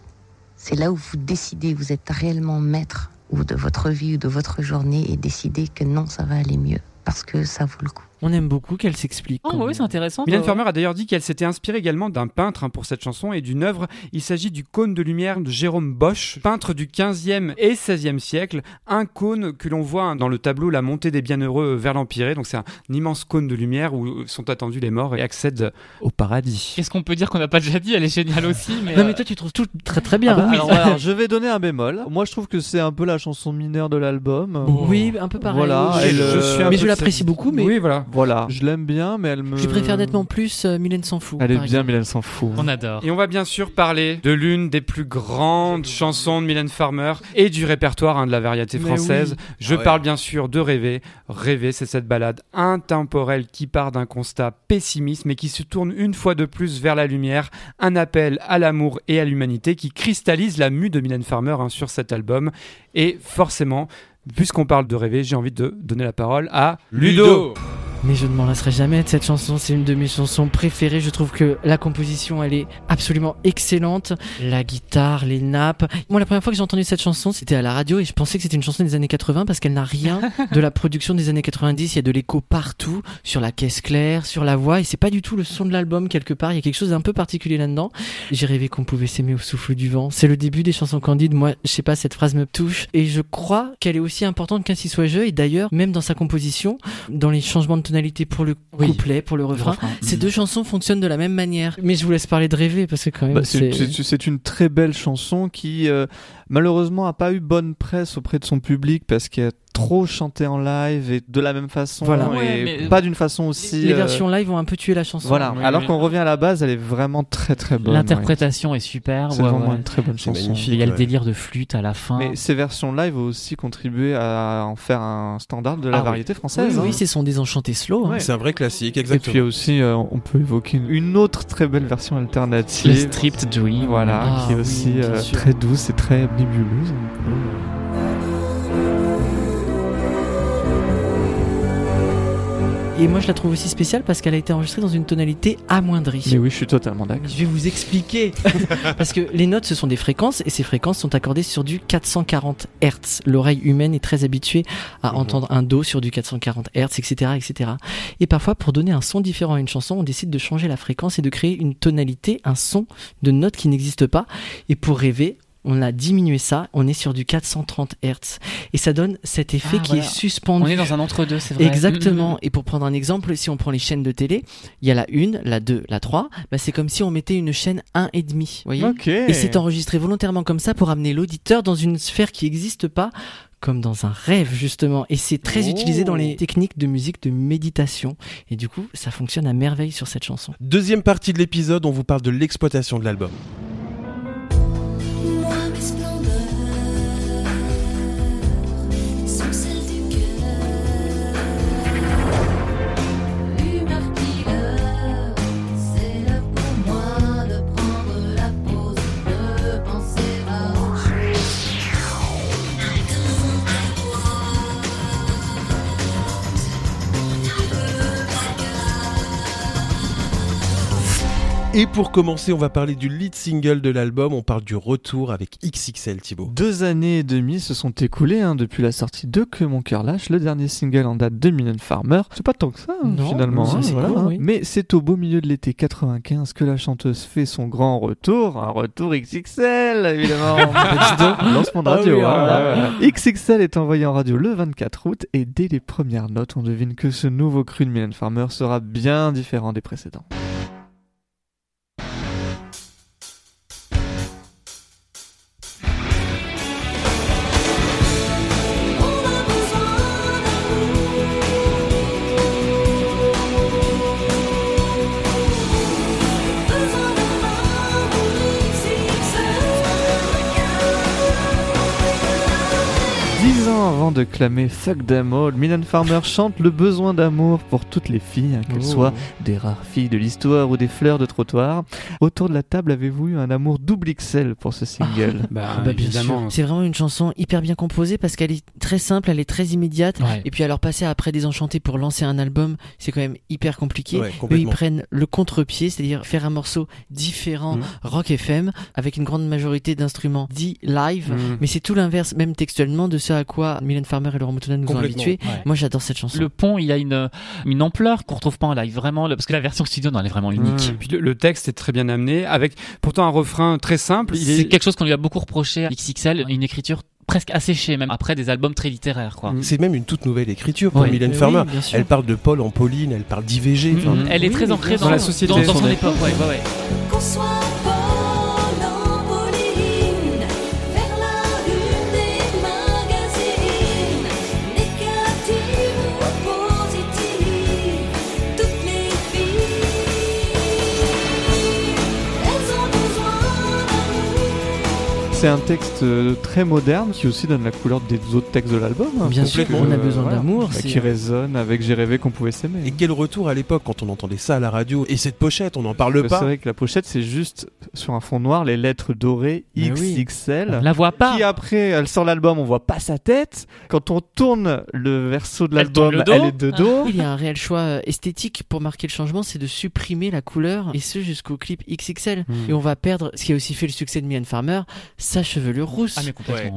c'est là où vous décidez, vous êtes réellement maître ou de votre vie ou de votre journée et décidez que non, ça va aller mieux parce que ça vaut le coup. On aime beaucoup qu'elle s'explique. Oh, oui, c'est intéressant. Mylène toi. Farmer a d'ailleurs dit qu'elle s'était inspirée également d'un peintre hein, pour cette chanson et d'une œuvre. Il s'agit du cône de lumière de Jérôme Bosch, peintre du 15e et 16e siècle. Un cône que l'on voit hein, dans le tableau La montée des bienheureux vers l'Empyrée. Donc c'est un immense cône de lumière où sont attendus les morts et accèdent au paradis. Qu'est-ce qu'on peut dire qu'on n'a pas déjà dit Elle est géniale aussi. Mais, Non, mais euh, toi, tu trouves tout très très bien. Ah bah, alors, je vais donner un bémol. Moi, je trouve que c'est un peu la chanson mineure de l'album. Oui, un peu pareil. Voilà, Oui, elle, je- euh, je suis un Mais peu je l'apprécie beaucoup, mais- Oui, voilà. Voilà, je l'aime bien, mais elle me. Je préfère nettement plus euh, Mylène s'en fout. Elle est par bien, exemple. elle s'en fout. On adore. Et on va bien sûr parler de l'une des plus grandes chansons de Mylène Farmer et du répertoire hein, de la variété Mais française. oui. Je Ah ouais. parle bien sûr de Rêver. Rêver, c'est cette balade intemporelle qui part d'un constat pessimiste mais qui se tourne une fois de plus vers la lumière. Un appel à l'amour et à l'humanité qui cristallise la mue de Mylène Farmer hein, sur cet album. Et forcément, puisqu'on parle de Rêver, j'ai envie de donner la parole à Ludo. Mais je ne m'en lasserai jamais de cette chanson, c'est une de mes chansons préférées. Je trouve que la composition, elle est absolument excellente. La guitare, les nappes. Moi, la première fois que j'ai entendu cette chanson, c'était à la radio et je pensais que c'était une chanson des années 80 parce qu'elle n'a rien de la production des années 90. Il y a de l'écho partout, sur la caisse claire, sur la voix et c'est pas du tout le son de l'album quelque part. Il y a quelque chose d'un peu particulier là-dedans. J'ai rêvé qu'on pouvait s'aimer au souffle du vent. C'est le début des chansons candides. Moi, je sais pas, cette phrase me touche et je crois qu'elle est aussi importante qu'Ainsi soit jeu et d'ailleurs, même dans sa composition, dans les changements de tonalité pour le couplet, pour le refrain, refrain. ces deux chansons fonctionnent de la même manière. Mais je vous laisse parler de rêver parce que quand même, Bah, c'est une très belle chanson qui euh, malheureusement a pas eu bonne presse auprès de son public parce qu'elle a trop chanté en live et de la même façon Voilà. et Ouais, pas d'une façon aussi les euh, versions live ont un peu tué la chanson. voilà Oui, alors oui. qu'on revient à la base elle est vraiment très très bonne L'interprétation est super. c'est ouais, vraiment ouais. une très bonne chanson. Il y a le délire de flûte à la fin. mais ces versions live ont aussi contribué à en faire un standard de la Ah oui. variété Oui, française oui, hein. c'est son désenchanté slow. hein. C'est un vrai classique, et exactement. puis aussi euh, on peut évoquer une, une autre très belle version le alternative Stripped Dream. voilà Ah qui est oui, aussi euh, très douce et très nébuleuse Et moi, je la trouve aussi spéciale parce qu'elle a été enregistrée dans une tonalité amoindrie. mais oui je suis totalement d'accord Je vais vous expliquer. Parce que les notes, ce sont des fréquences et ces fréquences sont accordées sur du 440 Hz. L'oreille humaine est très habituée à Mhm. entendre un Do sur du 440 Hz, etc., etc. Et parfois, pour donner un son différent à une chanson, on décide de changer la fréquence et de créer une tonalité, un son de notes qui n'existe pas. Et pour rêver, on a diminué ça, on est sur du 430 Hz. Et ça donne cet effet Ah, qui voilà. est suspendu. On est dans un entre-deux, c'est vrai. Exactement. Mm, mm, Et pour prendre un exemple, si on prend les chaînes de télé, il y a la 1, la 2, la 3, bah c'est comme si on mettait une chaîne 1 et demi, voyez ok Et c'est enregistré volontairement comme ça pour amener l'auditeur dans une sphère qui n'existe pas comme dans un rêve justement et c'est très Oh. utilisé dans les techniques de musique de méditation et du coup ça fonctionne à merveille sur cette chanson. Deuxième partie de l'épisode, on vous parle de l'exploitation de l'album. Et pour commencer, on va parler du lead single de l'album. On parle du retour avec XXL, Thibaut. Deux années et demie se sont écoulées hein, depuis la sortie de Que mon cœur lâche, le dernier single en date de Million Farmer. C'est pas tant que ça, hein, Non, finalement. hein, c'est voilà, court, hein. oui. Mais c'est au beau milieu de l'été 95 que la chanteuse fait son grand retour. Un retour XXL, évidemment. Donc, Lancement de Ah radio. oui, hein. ah XXL est envoyé en radio le 24 août et dès les premières notes, on devine que ce nouveau cru de Million Farmer sera bien différent des précédents. Avant de clamer Fuck them all, Milan Farmer chante le besoin d'amour pour toutes les filles, hein, qu'elles Oh. soient des rares filles de l'histoire ou des fleurs de trottoir. Autour de la table, avez-vous eu un amour double XL pour ce single Bah, Bah, bien évidemment. sûr. C'est vraiment une chanson hyper bien composée parce qu'elle est très simple, elle est très immédiate. Ouais. Et puis alors passer après Désenchanté pour lancer un album, c'est quand même hyper compliqué. Ouais, Eux, ils prennent le contre-pied, c'est-à-dire faire un morceau différent, Mhm. rock FM, avec une grande majorité d'instruments dits live. Mhm. Mais c'est tout l'inverse, même textuellement, de ce à quoi Mylène Farmer et Laurent Boutonnat nous ont Complètement, habitués. ouais. Moi, j'adore cette chanson. Le pont, il a une, une ampleur qu'on retrouve pas en live, vraiment, parce que la version studio, non, elle est vraiment unique. Puis le, le texte est très bien amené, avec pourtant un refrain très simple. C'est est quelque chose qu'on lui a beaucoup reproché à XXL, une écriture presque asséchée, même après des albums très littéraires, quoi. C'est même une toute nouvelle écriture pour Ouais. Mylène Mais Farmer. elle parle de Paul en Pauline, elle parle d'IVG. enfin, Mhm. Elle est Oui, très ancrée dans. Dans la société. dans, dans son Son époque, ouais, ouais, ouais. C'est un texte euh, très moderne qui aussi donne la couleur des autres textes de l'album. hein, Bien sûr, on a besoin voilà. d'amour. Bah, c'est- qui résonne avec J'ai rêvé qu'on pouvait s'aimer. Et quel retour à l'époque quand on entendait ça à la radio. Et cette pochette, on n'en parle C'est pas. vrai que la pochette, c'est juste sur un fond noir les lettres dorées Mais oui. XXL. On la voit pas. Qui après, elle sort l'album, on voit pas sa tête. Quand on tourne le verso de Elle l'album, le dos. elle est de dos. Il y a un réel choix euh, esthétique pour marquer le changement, c'est de supprimer la couleur, et ce jusqu'au clip XXL. Mhm. Et on va perdre ce qui a aussi fait le succès de Mylène Farmer, sa chevelure rousse. Ah.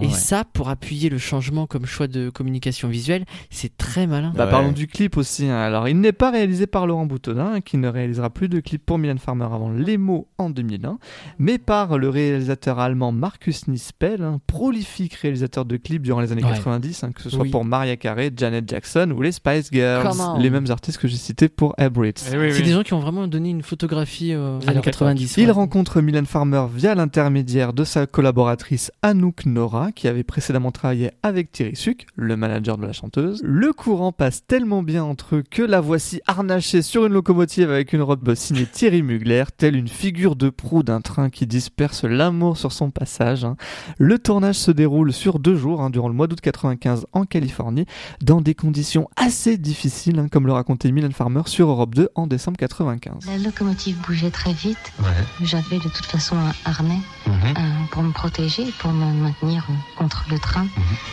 Et ouais. ça, pour appuyer le changement comme choix de communication visuelle, c'est très malin. Bah, Ouais. Parlons du clip aussi. hein. Alors, il n'est pas réalisé par Laurent Boutonnat, hein, qui ne réalisera plus de clips pour Mylène Farmer avant Les mots en 2001, mais par le réalisateur allemand Markus Nispel, un prolifique réalisateur de clips durant les années Ouais. 90, hein, que ce soit Oui. pour Maria Carey, Janet Jackson ou les Spice Girls, les mêmes artistes que j'ai cités pour Aberrates. Eh oui, C'est oui. des gens qui ont vraiment donné une photographie euh, années leur 90. Il rencontre Mylène Farmer via l'intermédiaire de sa collaboratrice Anouk Nora, qui avait précédemment travaillé avec Thierry Suc, le manager de la chanteuse. Le courant passe tellement bien entre eux que la voici harnachée sur une locomotive avec une robe signée Thierry Mugler, telle une figure de proue d'un train qui disperse l'amour sur son passage. hein. Le tournage se déroule sur deux jours, hein, durant le mois d'août 95 en Californie, dans des conditions assez difficiles, hein, comme le racontait Mylène Farmer sur Europe 2 en décembre 95. La locomotive bougeait très vite. Ouais. J'avais de toute façon un harnais Mhm. euh, pour me protéger, pour me maintenir contre le train.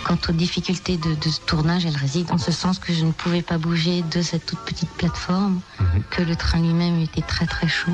Quant aux difficultés de, de ce tournage, elles résident en ce sens que je ne pouvais pas bouger de cette toute petite plateforme, Mhm. que le train lui-même était très très chaud,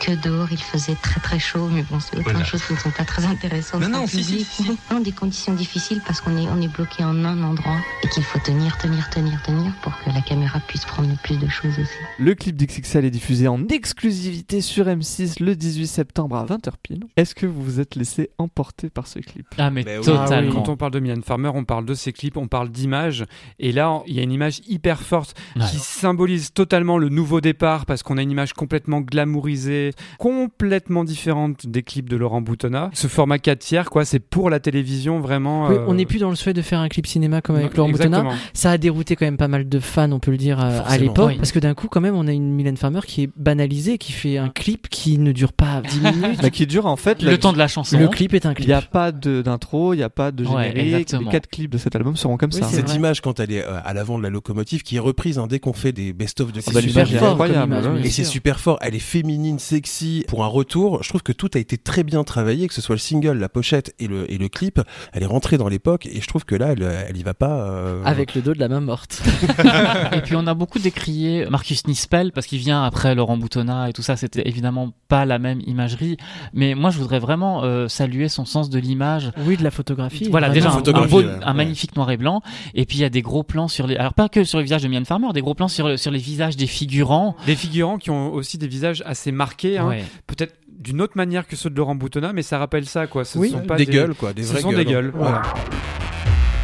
que dehors il faisait très très chaud, mais bon, c'est autant Voilà. de choses qui ne sont pas très intéressantes. Non, non, si, si. Non, des conditions difficiles parce qu'on est, on est bloqué en un endroit et qu'il faut tenir, tenir, tenir, tenir pour que la caméra puisse prendre le plus de choses aussi. Le clip d'XXL est diffusé en exclusivité sur M6 le 18 septembre à 20h pile. Est-ce que vous vous êtes laissé emporter par ce clip? Ah, mais Mais oui. totalement. Quand on parle de Mylène Farmer, on parle de ses clips, on parle d'images. Et là, il y a une image hyper forte Ouais. qui symbolise totalement le nouveau départ parce qu'on a une image complètement glamourisée, complètement différente des clips de Laurent Boutonnat. Ce format 4 tiers, quoi, c'est pour la télévision vraiment. Oui, euh, on n'est plus dans le souhait de faire un clip cinéma comme avec Laurent exactement. Boutonnat. Ça a dérouté quand même pas mal de fans, on peut le dire, euh, à l'époque. Oui. Parce que d'un coup, quand même, on a une Mylène Farmer qui est banalisée, qui fait un clip qui ne dure pas 10 minutes. Bah, Qui dure en fait Le la- temps de la chanson. Le clip est un Il clip. n'y a pas de- d'intro, il n'y a pas de générique. les quatre clips de cet album seront comme Oui, ça. c'est Cette vrai. image quand elle est euh, à l'avant de la locomotive qui est reprise hein, dès qu'on fait des best-of de Ah bah, est fort image, Et c'est super fort, elle est féminine, C'est sexy pour un retour. Je trouve que tout a été très bien travaillé, que ce soit le single, la pochette et le, et le clip. Elle est rentrée dans l'époque et je trouve que là, elle, elle y va pas. euh, Avec le dos de la main morte. et puis on a beaucoup décrié Marcus Nispel parce qu'il vient après Laurent Boutonnat et tout ça. C'était évidemment pas la même imagerie, mais moi je voudrais vraiment euh, saluer son sens de l'image. Oui, de la photographie. Voilà, vraiment. déjà un, un beau- ouais. un magnifique noir et blanc. Et puis il y a des gros plans sur les, alors pas que sur le visage de Mylène Farmer, des gros plans sur le- sur les visages des figurants. Des figurants qui ont aussi des visages assez marqués, hein. Ouais. peut-être d'une autre manière que ceux de Laurent Boutonnat, mais ça rappelle ça, quoi. Ce Oui, sont pas des gueules, quoi, des ce vraies sont des gueules. gueules. Ouais. voilà.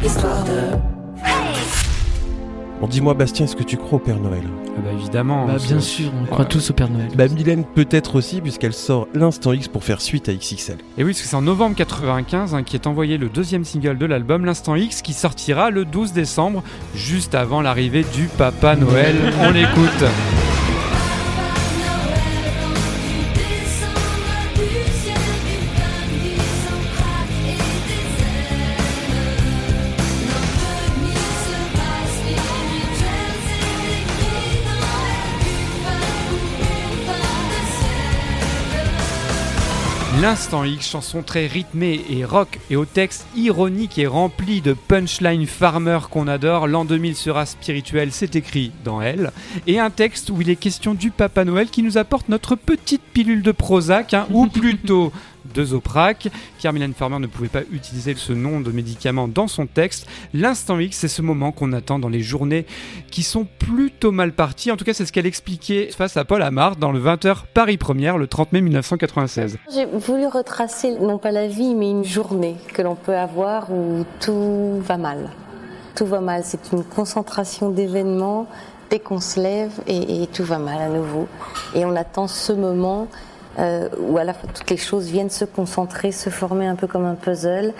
Histoire de. Bon, dis-moi, Bastien, est-ce que tu crois au Père Noël? Ah bah évidemment. Bah, bien sûr, on croit tous au Père Noël. Bah, Mylène peut-être aussi, puisqu'elle sort l'instant X pour faire suite à XXL. Et oui, parce que c'est en novembre 95 hein, qui est envoyé le deuxième single de l'album, L'Instant X, qui sortira le 12 décembre, juste avant l'arrivée du Papa Noël. On l'écoute. L'Instant X, chanson très rythmée et rock et au texte ironique et rempli de punchline farmer qu'on adore. L'an 2000 sera spirituel, c'est écrit dans elle. Et un texte où il est question du Papa Noël qui nous apporte notre petite pilule de Prozac, hein, ou plutôt de Zoprac, car Farmer ne pouvait pas utiliser ce nom de médicament dans son texte. L'instant X, c'est ce moment qu'on attend dans les journées qui sont plutôt mal parties. En tout cas, c'est ce qu'elle expliquait face à Paul Amart dans le 20h Paris Première le 30 mai 1996. J'ai voulu retracer non pas la vie, mais une journée que l'on peut avoir où tout va mal. Tout va mal, c'est une concentration d'événements dès qu'on se lève et tout va mal à nouveau. Et on attend ce moment euh, où à toutes les choses viennent se concentrer, se former un peu comme un puzzle.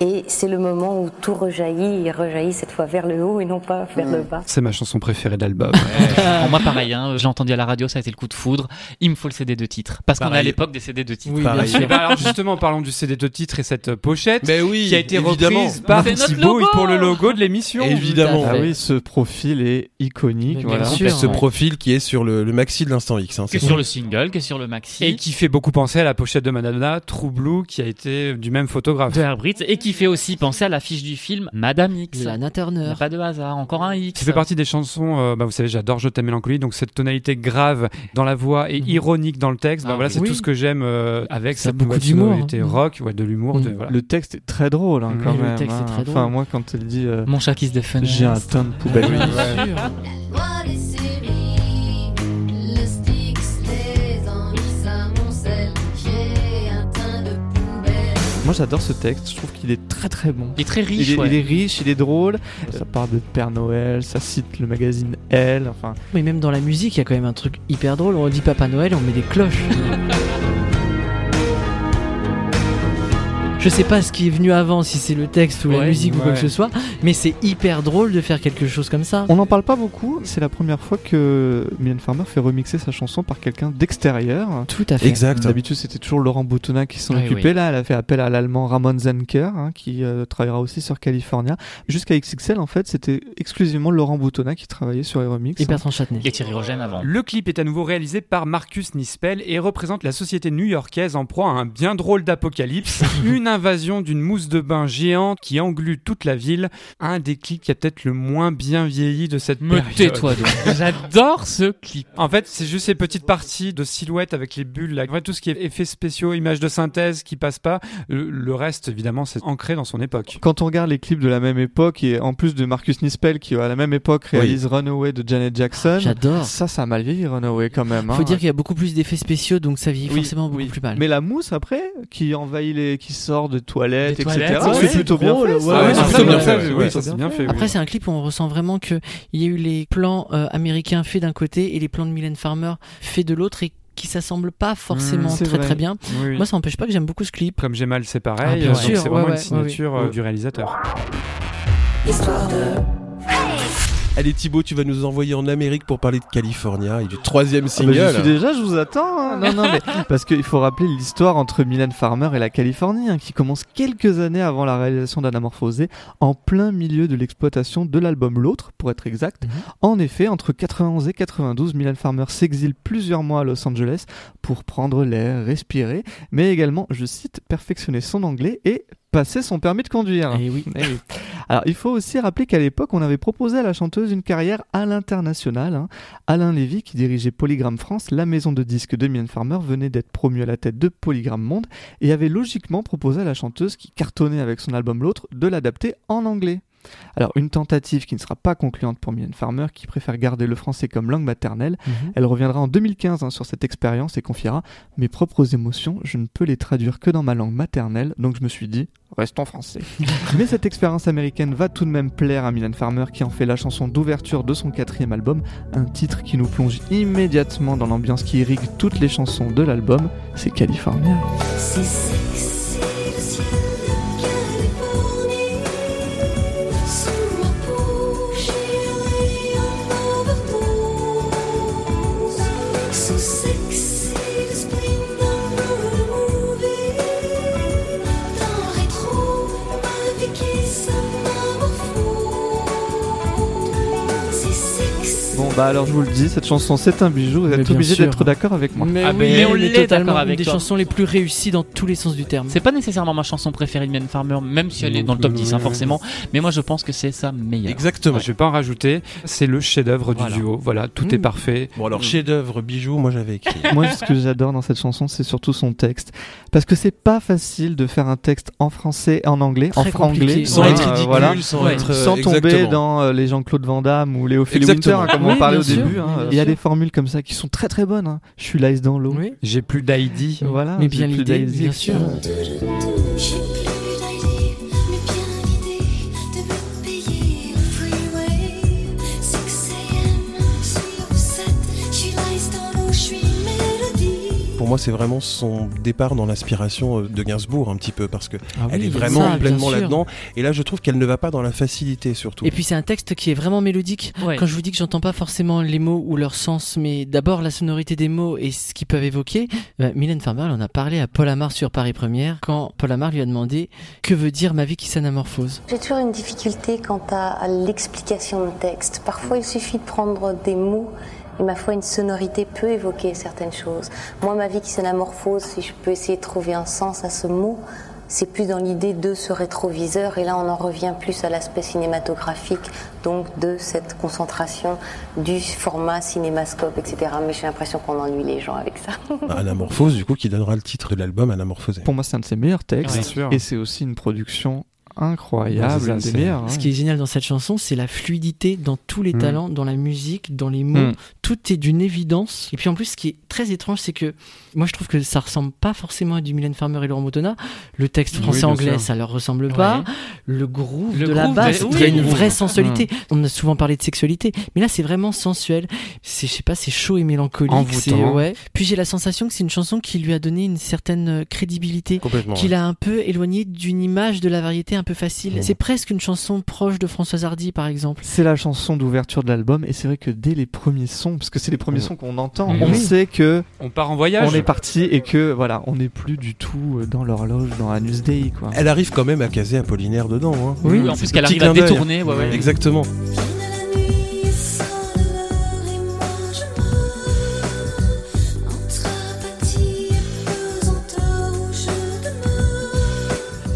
Et c'est le moment où tout rejaillit et rejaillit cette fois vers le haut et non pas vers le bas. C'est ma chanson préférée d'album. Moi pareil, hein, j'ai entendu à la radio, ça a été le coup de foudre. Il me faut le CD de titre parce qu'on est à l'époque des CD de titre. Oui, bien sûr. Ben alors justement, parlons du CD de titre et cette pochette Mais oui, qui a été évidemment. reprise par Thibaut logo pour le logo de l'émission. Évidemment. Ah oui, ce profil est iconique. Voilà. bien sûr. ce ouais. profil qui est sur le, le maxi de l'instant X. Hein, Qui est c'est sur le single, qui est sur le maxi. Et qui fait beaucoup penser à la pochette de Madonna, True Blue, qui a été du même photographe. de Herbritz et qui fait aussi penser à l'affiche du film Madame X. Lana Turner. pas de hasard, encore un X. Qui fait partie des chansons, euh, bah, vous savez, j'adore Je t'aime mélancolie, donc cette tonalité grave dans la voix et Mhm. ironique dans le texte, bah, Ah voilà, oui. c'est Oui. tout ce que j'aime euh, avec Ça a cette beaucoup d'humour, tonalité hein. rock, ouais, de l'humour. voilà. Le texte est très drôle hein, Mhm. quand Oui, le même. texte est hein. très drôle. Enfin, moi, quand elle dit euh, Mon chat qui se défend. j'ai un tonne de poubelle. Moi, j'adore ce texte. Je trouve qu'il est très très bon. Il est très riche. Il est, ouais. il est riche, il est drôle. Ça parle de Père Noël, ça cite le magazine Elle. Enfin, Mais même dans la musique, il y a quand même un truc hyper drôle. On dit Papa Noël, on met des cloches. Je sais pas ce qui est venu avant, si c'est le texte ou la Ouais, musique ou quoi que ce soit, mais c'est hyper drôle de faire quelque chose comme ça. on n'en parle pas beaucoup. C'est la première fois que Mylène Farmer fait remixer sa chanson par quelqu'un d'extérieur. Tout à fait. Exact. D'habitude, c'était toujours Laurent Boutonnat qui s'en Oui, occupait. oui. Là, elle a fait appel à l'allemand Ramon Zenker, hein, qui euh, travaillera aussi sur California. Jusqu'à XXL, en fait, c'était exclusivement Laurent Boutonnat qui travaillait sur les remixes. Et Bertrand Châtenay. Et Thierry Rogen avant. Le clip est à nouveau réalisé par Marcus Nispel et représente la société new-yorkaise en proie à un bien drôle d'apocalypse, une invasion d'une mousse de bain géante qui englue toute la ville, un des clips qui a peut-être le moins bien vieilli de cette Me période. tais-toi donc. J'adore ce clip. En fait, c'est juste ces petites parties de silhouettes avec les bulles, là. En fait, tout ce qui est effets spéciaux, images de synthèse qui passent pas. Le, le reste, évidemment, c'est ancré dans son époque. Quand on regarde les clips de la même époque, et en plus de Marcus Nispel qui à la même époque réalise Runaway de Janet Jackson, J'adore. ça, ça a mal vieilli Runaway quand même. Faut hein. dire qu'il y a beaucoup plus d'effets spéciaux, donc ça vieillit Oui, forcément beaucoup oui. plus mal. Mais la mousse après, qui envahit les, qui sort de toilettes, etc. toilettes, c'est ouais, plutôt bien drôle, fait. ouais, ça. ouais, Ah ouais, c'est plutôt bien fait. Après, c'est un clip où on ressent vraiment que il y a eu les plans euh, américains faits d'un côté et les plans de Mylène Farmer faits de l'autre et qui s'assemblent pas forcément Mmh, très vrai. très bien. Oui, oui. Moi, ça n'empêche pas que j'aime beaucoup ce clip. Comme j'ai mal, c'est Ah, pareil. bien euh, c'est vraiment ouais, une signature ouais, euh, du réalisateur. Histoire de. Allez Thibaut, tu vas nous envoyer en Amérique pour parler de California et du troisième Ah bah, single. j'y suis déjà, je vous attends. hein. Non, non, mais parce qu'il faut rappeler l'histoire entre Mylène Farmer et la Californie, hein, qui commence quelques années avant la réalisation d'Anamorphosé, en plein milieu de l'exploitation de l'album L'autre, pour être exact. En effet, entre 91 et 92, Mylène Farmer s'exile plusieurs mois à Los Angeles pour prendre l'air, respirer, mais également, je cite, perfectionner son anglais et passer son permis de conduire. Eh oui. Eh oui. Alors, il faut aussi rappeler qu'à l'époque, on avait proposé à la chanteuse une carrière à l'international. hein. Alain Lévy, qui dirigeait Polygram France, la maison de disques de Mylène Farmer, venait d'être promu à la tête de Polygram Monde et avait logiquement proposé à la chanteuse, qui cartonnait avec son album L'autre, de l'adapter en anglais. Alors, une tentative qui ne sera pas concluante pour Mylène Farmer, qui préfère garder le français comme langue maternelle. Mhm. Elle reviendra en 2015 hein, sur cette expérience et confiera Mes propres émotions, je ne peux les traduire que dans ma langue maternelle, donc je me suis dit Restons français. Mais cette expérience américaine va tout de même plaire à Mylène Farmer, qui en fait la chanson d'ouverture de son quatrième album, un titre qui nous plonge immédiatement dans l'ambiance qui irrigue toutes les chansons de l'album c'est California. C'est bah alors je vous le dis, cette chanson c'est un bijou, vous êtes obligé d'être d'accord avec moi. Mais Ah, oui, mais on est l'est totalement une avec des toi. chansons les plus réussies dans tous les sens du terme. C'est pas nécessairement ma chanson préférée de Mylène Farmer, même si elle est dans le top 10 hein, forcément. Mais moi je pense que c'est sa meilleure. Exactement. Je vais pas en rajouter. C'est le chef-d'œuvre du Voilà. duo. Voilà, tout est Mmh. parfait. Bon alors chef-d'œuvre bijou, moi j'avais écrit. Moi, ce que j'adore dans cette chanson, c'est surtout son texte. Parce que c'est pas facile de faire un texte en français et en anglais, en franglais. Sans Ouais, être euh, ridicule, voilà. sans Ouais. être euh, Sans tomber exactement. dans euh, les Jean-Claude Van Damme ou Léo Winter, hein, comme on parlait au sûr. début. hein. Il y a des formules comme ça qui sont très très bonnes. hein. Je suis l'ice dans l'eau. Oui. J'ai plus d'ID. Voilà. Mais bien l'idée, bien sûr. Pour moi, c'est vraiment son départ dans l'inspiration euh, de Gainsbourg un petit peu parce que Ah elle est vraiment ça, pleinement là-dedans. Et là, je trouve qu'elle ne va pas dans la facilité surtout. Et puis c'est un texte qui est vraiment mélodique. Ouais. Quand je vous dis que j'entends pas forcément les mots ou leur sens, mais d'abord la sonorité des mots et ce qu'ils peuvent évoquer, euh, Mylène Farmer elle en a parlé à Paul Amar sur Paris Première quand Paul Amar lui a demandé que veut dire ma vie qui s'anamorphose? J'ai toujours une difficulté quant à, à l'explication de texte. Parfois, il suffit de prendre des mots et ma foi, une sonorité peut évoquer certaines choses. Moi, ma vie qui s'anamorphose, si je peux essayer de trouver un sens à ce mot, c'est plus dans l'idée de ce rétroviseur et là on en revient plus à l'aspect cinématographique donc de cette concentration du format cinémascope etc mais j'ai l'impression qu'on ennuie les gens avec ça Anamorphose, du coup, qui donnera le titre de l'album Anamorphosé. Pour moi, c'est un de ses meilleurs textes. Bien sûr. Et c'est aussi une production incroyable, Ouais, un c'est- des meilleurs. hein. Ce qui est génial dans cette chanson, c'est la fluidité dans tous les Mm. talents, dans la musique, dans les mots. Mm. Tout est d'une évidence. Et puis en plus, ce qui est très étrange, c'est que moi je trouve que ça ressemble pas forcément à du Mylène Farmer et Laurent Montona. Le texte français-anglais, ça leur ressemble pas. Ouais. Le groove Le de la basse, il y a une vraie sensualité. On a souvent parlé de sexualité, mais là c'est vraiment sensuel. C'est, je sais pas, c'est chaud et mélancolique. Ouais. Puis j'ai la sensation que c'est une chanson qui lui a donné une certaine euh, crédibilité Complètement. qu'il a un peu éloigné d'une image de la variété un peu facile. Mmh. C'est presque une chanson proche de Françoise Hardy, par exemple. C'est la chanson d'ouverture de l'album et c'est vrai que dès les premiers sons, parce que c'est les premiers sons qu'on entend, Mhm. on Oui. sait que On part en voyage. on est parti et que voilà, on n'est plus du tout euh, dans l'horloge, dans Anus Dei quoi. Elle arrive quand même à caser Apollinaire dedans. Hein. Oui, Mmh. en plus qu'elle arrive à détourner. Ouais, ouais. Exactement.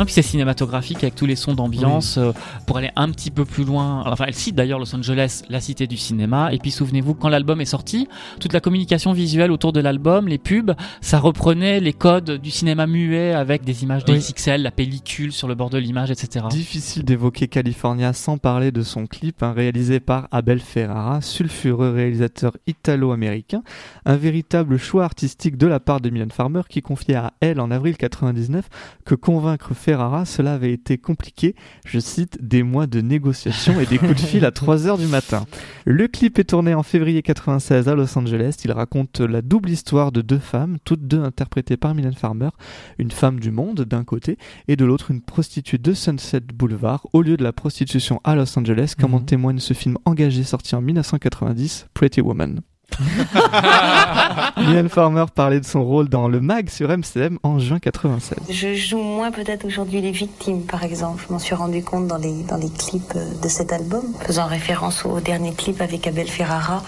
Non, puis c'est cinématographique avec tous les sons d'ambiance euh, pour aller un petit peu plus loin. Enfin, elle cite d'ailleurs Los Angeles, la cité du cinéma. Et puis souvenez-vous, quand l'album est sorti, toute la communication visuelle autour de l'album, les pubs, ça reprenait les codes du cinéma muet avec des images de Oui. XXL, la pellicule sur le bord de l'image, etc. Difficile d'évoquer California sans parler de son clip hein, réalisé par Abel Ferrara, sulfureux réalisateur italo-américain, un véritable choix artistique de la part de Mylène Farmer qui confiait à elle en avril 99 que convaincre Ferrara, cela avait été compliqué, je cite, des mois de négociations et des coups de fil à 3 heures du matin. Le clip est tourné en février 96 à Los Angeles. Il raconte la double histoire de deux femmes, toutes deux interprétées par Mylène Farmer, une femme du monde d'un côté et de l'autre une prostituée de Sunset Boulevard au lieu de la prostitution à Los Angeles, comme en témoigne ce film engagé sorti en 1990, Pretty Woman. Mylène Farmer parlait de son rôle dans le mag sur MCM en juin 96. Je joue moins peut-être aujourd'hui les victimes, par exemple. Je m'en suis rendu compte dans les, dans les clips euh, de cet album, faisant référence au dernier clip avec Abel Ferrara.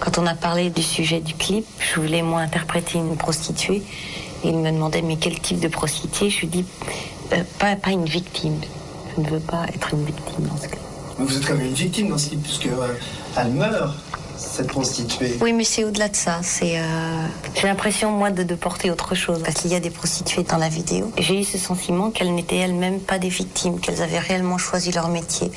Quand on a parlé du sujet du clip, je voulais moi interpréter une prostituée. Et il me demandait mais quel type de prostituée? Je lui dis euh, pas, pas une victime. Je ne veux pas être une victime dans ce clip. Mais vous êtes comme une victime dans ce clip, puisque euh, elle meurt, cette prostituée. Oui, mais c'est au-delà de ça. C'est, euh, j'ai l'impression moi de, de porter autre chose parce qu'il y a des prostituées dans la vidéo. J'ai eu ce sentiment qu'elles n'étaient elles-mêmes pas des victimes, qu'elles avaient réellement choisi leur métier.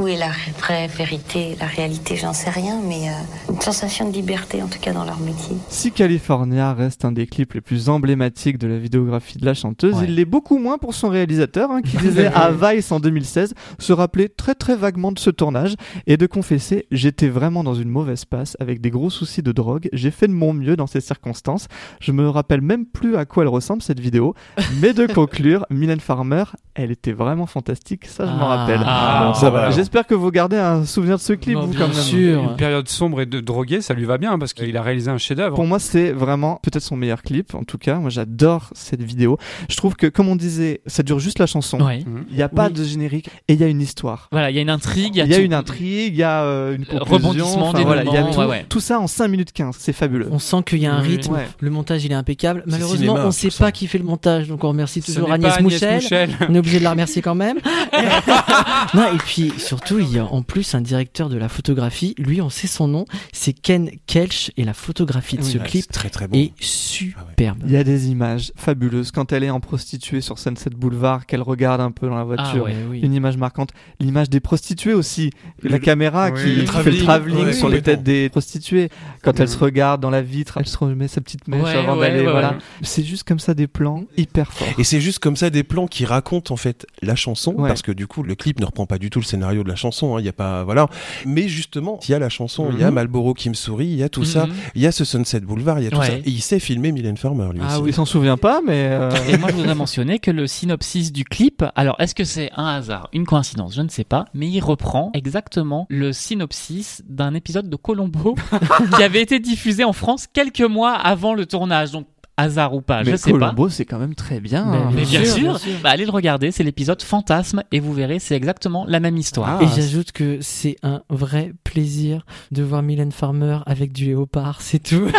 Où est la vraie vérité, la réalité, j'en sais rien, mais euh, une sensation de liberté en tout cas dans leur métier. Si California reste un des clips les plus emblématiques de la vidéographie de la chanteuse, Ouais. il l'est beaucoup moins pour son réalisateur, hein, qui disait à Vice en 2016 se rappeler très très vaguement de ce tournage et de confesser J'étais vraiment dans une mauvaise passe avec des gros soucis de drogue, j'ai fait de mon mieux dans ces circonstances. Je me rappelle même plus à quoi elle ressemble cette vidéo, mais de conclure, Mylène Farmer, elle était vraiment fantastique, ça je m'en Ah. rappelle. Ah, Bon, ça va. J'espère que vous gardez un souvenir de ce clip, vous, quand même. Une période sombre et de drogué, ça lui va bien parce qu'il a réalisé un chef-d'œuvre. Pour moi, c'est vraiment peut-être son meilleur clip. En tout cas, moi, j'adore cette vidéo. Je trouve que, comme on disait, ça dure juste la chanson. Ouais. Il n'y a pas Oui. de générique et il y a une histoire. Voilà, il y a une intrigue, il y a, Il y a une intrigue, il y a euh, une conclusion. rebondissement, enfin, voilà, il y a tout, ouais, ouais. tout ça en 5 minutes 15. C'est fabuleux. On sent qu'il y a un rythme, Ouais. le montage il est impeccable. C'est Malheureusement, cinéma, on ne sait pas qui fait le montage, donc on remercie toujours Agnès, Agnès Mouchel. Mouchel. On est obligé de la remercier quand même. non, et puis surtout, il y a en plus un directeur de la photographie. Lui, on sait son nom, c'est Ken Kelch, et la photographie de Oui, ce ouais, clip c'est très, très est superbe. Il y a des images fabuleuses quand elle est en prostituée sur Sunset Boulevard, qu'elle regarde un peu dans la voiture. Ah ouais, oui. Une image marquante. L'image des prostituées aussi. La Le- caméra oui, qui le fait travelling. le travelling sur les têtes des prostituées. Quand elle se regarde dans la vitre, elle se remet sa petite mèche Ouais, avant ouais, d'aller. ouais, voilà. ouais. C'est juste comme ça des plans hyper forts. Et c'est juste comme ça des plans qui racontent en fait la chanson, Ouais. parce que du coup le clip ne reprend pas du tout le scénario de la chanson. hein, Il y a pas voilà, mais justement il y a la chanson, il y a Mhm. Malboro qui me sourit, il y a tout ça, Mhm. il y a ce Sunset Boulevard, il y a tout Ouais. ça. Et il sait filmer Mylène Farmer lui Ah aussi. oui, il s'en souvient pas, mais. euh, Et moi, je voudrais mentionner que le synopsis du clip, alors est-ce que c'est un hasard, une coïncidence, je ne sais pas, mais il reprend exactement le synopsis d'un épisode de Colombo qui avait été diffusé en France quelques mois avant le tournage. Donc, hasard ou pas, mais je sais pas. Colombo, c'est quand même très bien. Hein. Mais bien, sûr, sûr, bien sûr. Bah, allez le regarder, c'est l'épisode Fantasme et vous verrez, c'est exactement la même histoire. Ah, Et j'ajoute que c'est un vrai plaisir de voir Mylène Farmer avec du léopard, c'est tout.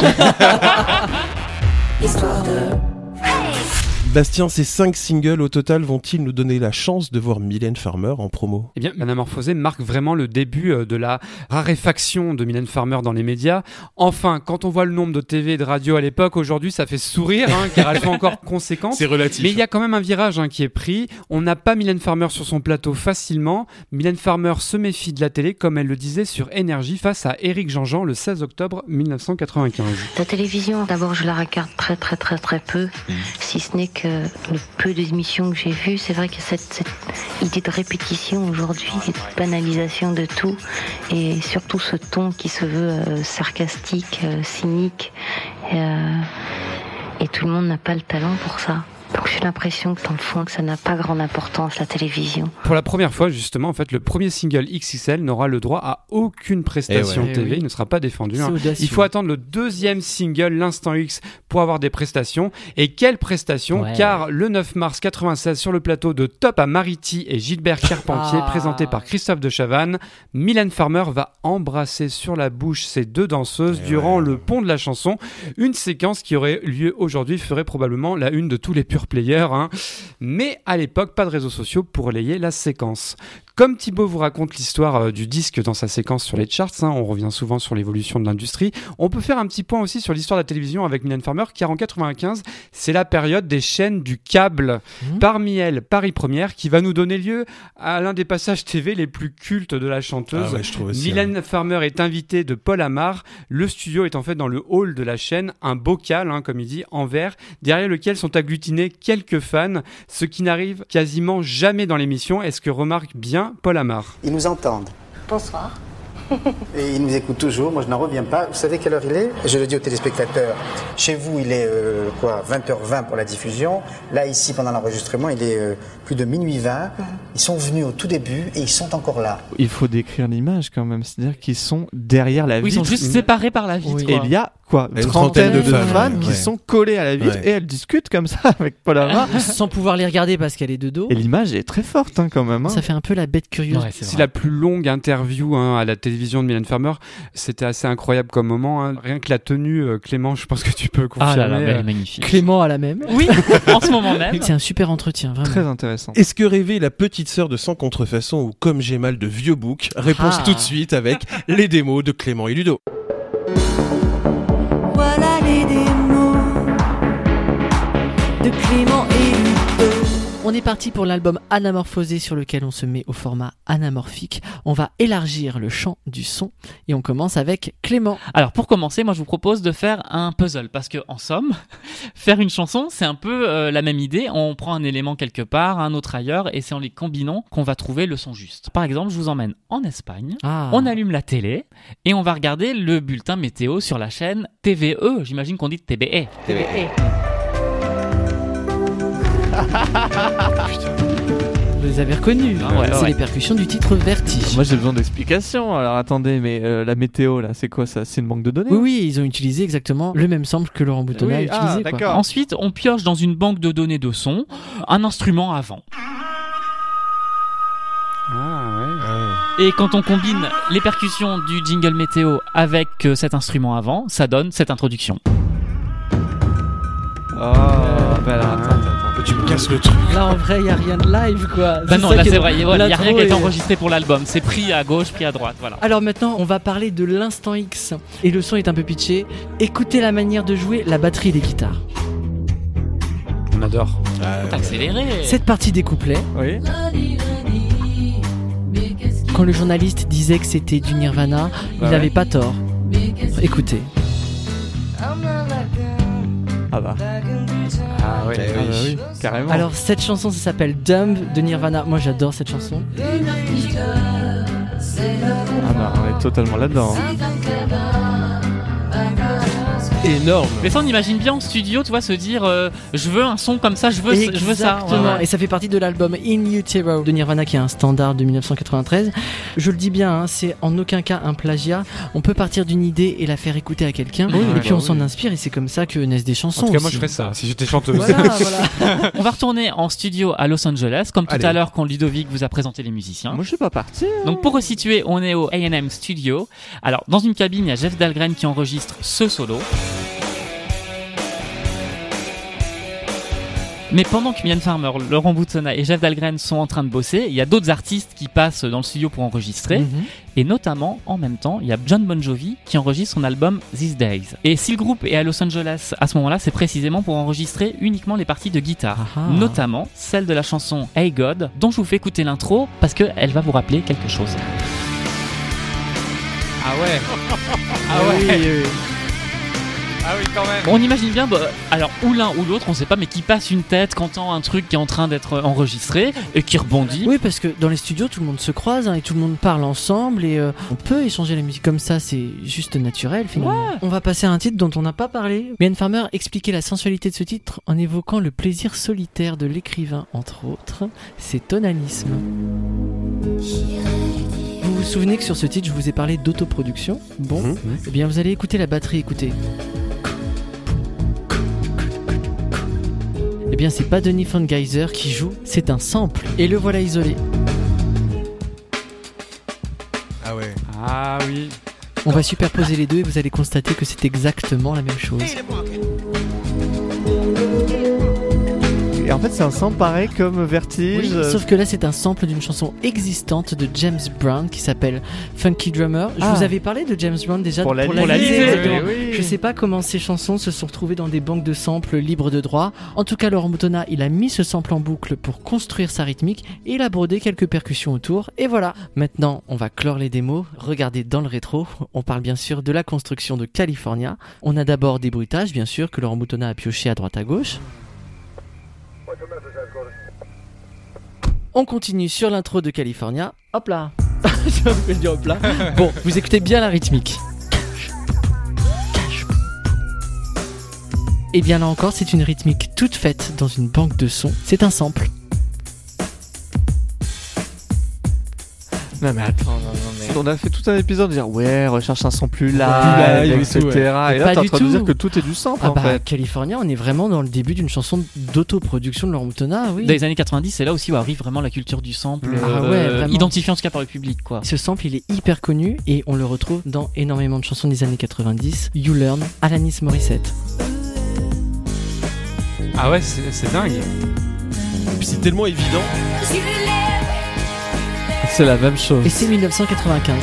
Histoire de. Bastien, ces cinq singles au total vont-ils nous donner la chance de voir Mylène Farmer en promo? Eh bien, Métamorphosé marque vraiment le début euh, de la raréfaction de Mylène Farmer dans les médias. Enfin, quand on voit le nombre de TV et de radio à l'époque, aujourd'hui, ça fait sourire, hein, car elle fait encore conséquence. C'est relatif. Mais il y a quand même un virage hein, qui est pris. On n'a pas Mylène Farmer sur son plateau facilement. Mylène Farmer se méfie de la télé, comme elle le disait sur Énergie face à Éric Jean-Jean le 16 octobre 1995. La télévision, d'abord, je la regarde très très très très peu, si ce n'est que le peu d'émissions que j'ai vues, c'est vrai que cette, cette idée de répétition aujourd'hui, de banalisation de tout, et surtout ce ton qui se veut euh, sarcastique, euh, cynique, euh, et tout le monde n'a pas le talent pour ça. Donc j'ai l'impression que dans le fond, que ça n'a pas grande importance la télévision. Pour la première fois, justement, en fait, le premier single XXL n'aura le droit à aucune prestation Eh ouais. TV. Eh oui. Il ne sera pas défendu. Hein. Il faut attendre le deuxième single, l'instant X, pour avoir des prestations. Et quelles prestations Ouais. Car le 9 mars 96, sur le plateau de Top à Mariti et Gilbert Carpentier, Ah. présenté par Christophe de Chavannes, Mylène Farmer va embrasser sur la bouche ces deux danseuses Eh durant ouais. le pont de la chanson. Une séquence qui aurait lieu aujourd'hui ferait probablement la une de tous les pure players. hein. Mais à l'époque, pas de réseaux sociaux pour relayer la séquence. Comme Thibaut vous raconte l'histoire euh, du disque dans sa séquence sur les charts, hein, on revient souvent sur l'évolution de l'industrie, on peut faire un petit point aussi sur l'histoire de la télévision avec Mylène Farmer, car en 95, c'est la période des chaînes du câble. Mhm. Parmi elles, Paris Première, qui va nous donner lieu à l'un des passages TV les plus cultes de la chanteuse. Ah ouais, Mylène Farmer est invitée de Paul Amar. Le studio est en fait dans le hall de la chaîne, un bocal, hein, comme il dit, en verre, derrière lequel sont agglutinés quelques fans, ce qui n'arrive quasiment jamais dans l'émission, est ce que remarque bien Paul Amar. Ils nous entendent. Bonsoir. Et ils nous écoutent toujours. Moi, je n'en reviens pas. Vous savez quelle heure il est? Je le dis aux téléspectateurs. Chez vous, il est euh, quoi 20h20 pour la diffusion. Là, ici, pendant l'enregistrement, il est euh, plus de minuit 20. Ils sont venus au tout début et ils sont encore là. Il faut décrire l'image quand même, c'est-à-dire qu'ils sont derrière la vitre. Oui, ils sont juste séparés par la vitre. Et il y a quoi Une trentaine de, trentaine de fans, fans, qui ouais. sont collés à la vitre Ouais. et elles discutent comme ça avec Paul Amar. Sans pouvoir les regarder parce qu'elle est de dos. et l'image est très forte hein, quand même. hein. Ça fait un peu la bête curieuse. Ouais, c'est la plus longue interview hein, à la télévision de Mylène Farmer. C'était assez incroyable comme moment. hein. Rien que la tenue, euh, Clément, je pense que tu peux confirmer. Ah là là, euh, magnifique. Clément à la même. Oui, en ce moment même. C'est un super entretien, vraiment. Très intéressant. Est-ce que rêver la petite sœur de Sans Contrefaçon ou Comme j'ai mal de vieux bouc? Réponse Ah. tout de suite avec les démos de Clément et Ludo. De Clément et Ludo. On est parti pour l'album Anamorphosé sur lequel on se met au format anamorphique. On va élargir le champ du son et on commence avec Clément. Alors pour commencer, moi je vous propose de faire un puzzle parce que en somme, faire une chanson, c'est un peu euh, la même idée. On prend un élément quelque part, un autre ailleurs, et c'est en les combinant qu'on va trouver le son juste. Par exemple, je vous emmène en Espagne. Ah. On allume la télé et on va regarder le bulletin météo sur la chaîne TVE. J'imagine qu'on dit TBE. Vous les avez reconnus. Ah ouais, c'est ouais. les percussions du titre Vertige. Moi j'ai besoin d'explications. Alors attendez, mais euh, la météo là, c'est quoi ça? C'est une banque de données? Oui, oui, ils ont utilisé exactement le même sample que Laurent Boutonnat Oui, a ah, utilisé. quoi. d'accord. Ensuite, on pioche dans une banque de données de son un instrument avant. Ah ouais. Et quand on combine les percussions du jingle météo avec euh, cet instrument avant, ça donne cette introduction. Oh, bah alors, attends. Tu me casses le truc. Là, en vrai, il n'y a rien de live, quoi. Bah non, là c'est vrai, il n'y a rien qui a été est- enregistré pour l'album. C'est pris à gauche, pris à droite, voilà. Alors maintenant, on va parler de l'instant X. Et le son est un peu pitché. Écoutez la manière de jouer la batterie et les guitares. On adore. Accéléré. Cette partie des couplets, Oui. quand le journaliste disait que c'était du Nirvana, il ouais. n'avait pas tort. Écoutez. Ah bah. Ah ouais. Ah bah oui, carrément. Alors cette chanson, ça s'appelle Dumb de Nirvana. Moi, j'adore cette chanson. Ah bah, on est totalement là-dedans. hein. Énorme. Mais ça, on imagine bien en studio, tu vois, se dire euh, je veux un son comme ça, je veux, je veux ça. Exactement. Ouais, ouais. Et ça fait partie de l'album In Utero de Nirvana, qui est un standard de 1993. Je le dis bien, hein, c'est en aucun cas un plagiat. On peut partir d'une idée et la faire écouter à quelqu'un, Oui, et ouais, puis bah on s'en oui. inspire, et c'est comme ça que naissent des chansons. En tout cas, moi, je ferais ça si j'étais chanteuse. Voilà, voilà. On va retourner en studio à Los Angeles, comme tout Allez. à l'heure quand Ludovic vous a présenté les musiciens. Moi je suis pas parti. Donc pour resituer, on est au A&M Studio. Alors dans une cabine, il y a Jeff Dahlgren qui enregistre ce solo. Mais pendant que Mylène Farmer, Laurent Boutonnat et Jeff Dahlgren sont en train de bosser, il y a d'autres artistes qui passent dans le studio pour enregistrer. Mhm. Et notamment, en même temps, il y a John Bon Jovi qui enregistre son album These Days. Et si le groupe est à Los Angeles à ce moment-là, c'est précisément pour enregistrer uniquement les parties de guitare. Ah ah. Notamment celle de la chanson Hey God, dont je vous fais écouter l'intro parce qu'elle va vous rappeler quelque chose. Ah ouais. Ah oui, oui, oui. Ah oui, quand même. On imagine bien, bah, alors ou l'un ou l'autre, on sait pas, mais qui passe une tête, qui entend un truc qui est en train d'être enregistré et qui rebondit. Oui, parce que dans les studios, tout le monde se croise hein, et tout le monde parle ensemble et euh, on peut échanger la musique comme ça, c'est juste naturel finalement. On va passer à un titre dont on n'a pas parlé. Mylène Farmer expliquait la sensualité de ce titre en évoquant le plaisir solitaire de l'écrivain, entre autres, c'est tonanisme. Vous vous souvenez que sur ce titre, je vous ai parlé d'autoproduction? Bon, Mhm. eh bien vous allez écouter la batterie, écoutez. Eh bien, c'est pas Denis von Geyser qui joue, c'est un sample. Et le voilà isolé. Ah ouais. Ah oui. On va superposer les deux et vous allez constater que c'est exactement la même chose. Et en fait, c'est un sample pareil comme Vertige. Oui, euh, sauf que là, c'est un sample d'une chanson existante de James Brown qui s'appelle Funky Drummer. Je Ah. vous avais parlé de James Brown déjà Pour la pour la oui, exactement. oui, oui. Je sais pas comment ces chansons se sont retrouvées dans des banques de samples libres de droit. En tout cas, Laurent Boutonnat, il a mis ce sample en boucle pour construire sa rythmique et il a brodé quelques percussions autour. Et voilà. Maintenant, on va clore les démos. Regardez dans le rétro. On parle bien sûr de la construction de California. On a d'abord des bruitages, bien sûr, que Laurent Boutonnat a pioché à droite à gauche. On continue sur l'intro de California. Hop là dire hop. Bon, vous écoutez bien la rythmique. Et bien là encore, c'est une rythmique toute faite dans une banque de sons. C'est un sample. Non mais attends, non, non, mais... On a fait tout un épisode de dire ouais, recherche un son plus live, Plus live et etc. tout, ouais. Et là, pas t'es en train de dire que tout est du sample Ah en bah, fait. California, on est vraiment dans le début d'une chanson d'autoproduction de Laurent Boutonnat, oui. Dans les années 90, c'est là aussi où arrive vraiment la culture du sample, Ah euh, ouais, vraiment. identifiée en tout cas par le public, quoi. Ce sample, il est hyper connu et on le retrouve dans énormément de chansons des années 90. You Learn, Alanis Morissette. Ah ouais, c'est c'est dingue. C'est tellement évident. C'est la même chose. Et c'est 1995.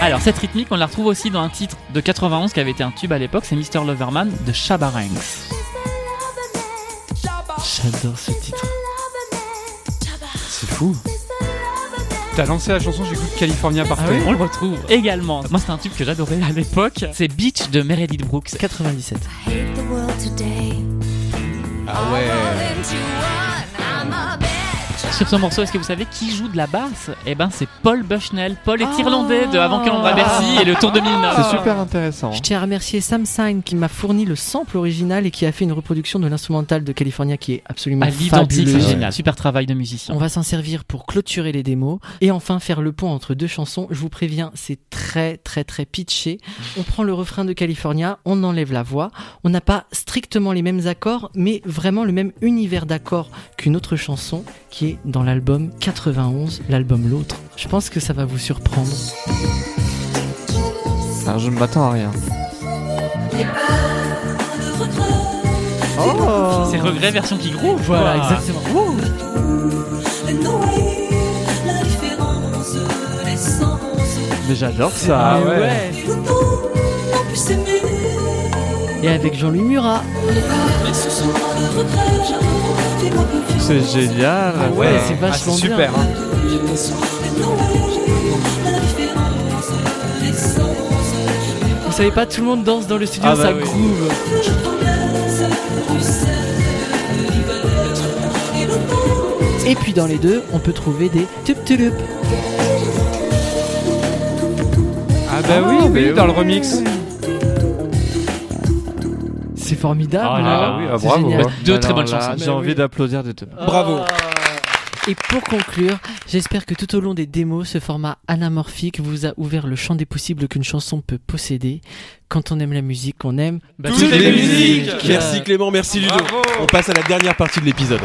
Alors cette rythmique, on la retrouve aussi dans un titre de 91 qui avait été un tube à l'époque, c'est Mr. Loverman de Shabba Ranks. J'adore ce titre. C'est fou. T'as lancé la chanson, j'écoute California Ah parfait. oui, on le retrouve également. Moi, c'est un tube que j'adorais à l'époque. C'est Beach de Meredith Brooks. 97. Ah ouais. Sur ce morceau, est-ce que vous savez qui joue de la basse? Eh ben, c'est Paul Bushnell. Paul est irlandais de Avant que à Bercy et le Tour 2009. C'est super intéressant. Je tiens à remercier Sam Sign qui m'a fourni le sample original et qui a fait une reproduction de l'instrumental de California qui est absolument À fabuleux. c'est génial. Super travail de musicien. On va s'en servir pour clôturer les démos et enfin faire le pont entre deux chansons. Je vous préviens, c'est très très très pitché. On prend le refrain de California, on enlève la voix. On n'a pas strictement les mêmes accords, mais vraiment le même univers d'accords qu'une autre chanson qui est dans l'album 91, l'album L'autre. Je pense que ça va vous surprendre. Alors, je ne m'attends à rien. Oh C'est regret version qui groove. Voilà, quoi. exactement. Mais j'adore ça. Ah ouais. Et avec Jean-Louis Murat. C'est génial. Ah Ouais, c'est Ah, vachement c'est super. bien. hein. Vous savez pas, tout le monde danse dans le studio, Ah bah ça oui. groove. Et puis dans les deux, on peut trouver des tup tup. Ah bah oui, Ah, oui, dans le remix. C'est formidable. Oh là hein. là, oui, ah, C'est bravo. génial. hein. Deux très bonnes chansons. J'ai envie d'applaudir des deux. Bravo. Et pour conclure, j'espère que tout au long des démos, ce format anamorphique vous a ouvert le champ des possibles qu'une chanson peut posséder. Quand on aime la musique, on aime Bah, Toutes les musiques. Merci Clément, merci Ludo. Bravo. On passe à la dernière partie de l'épisode.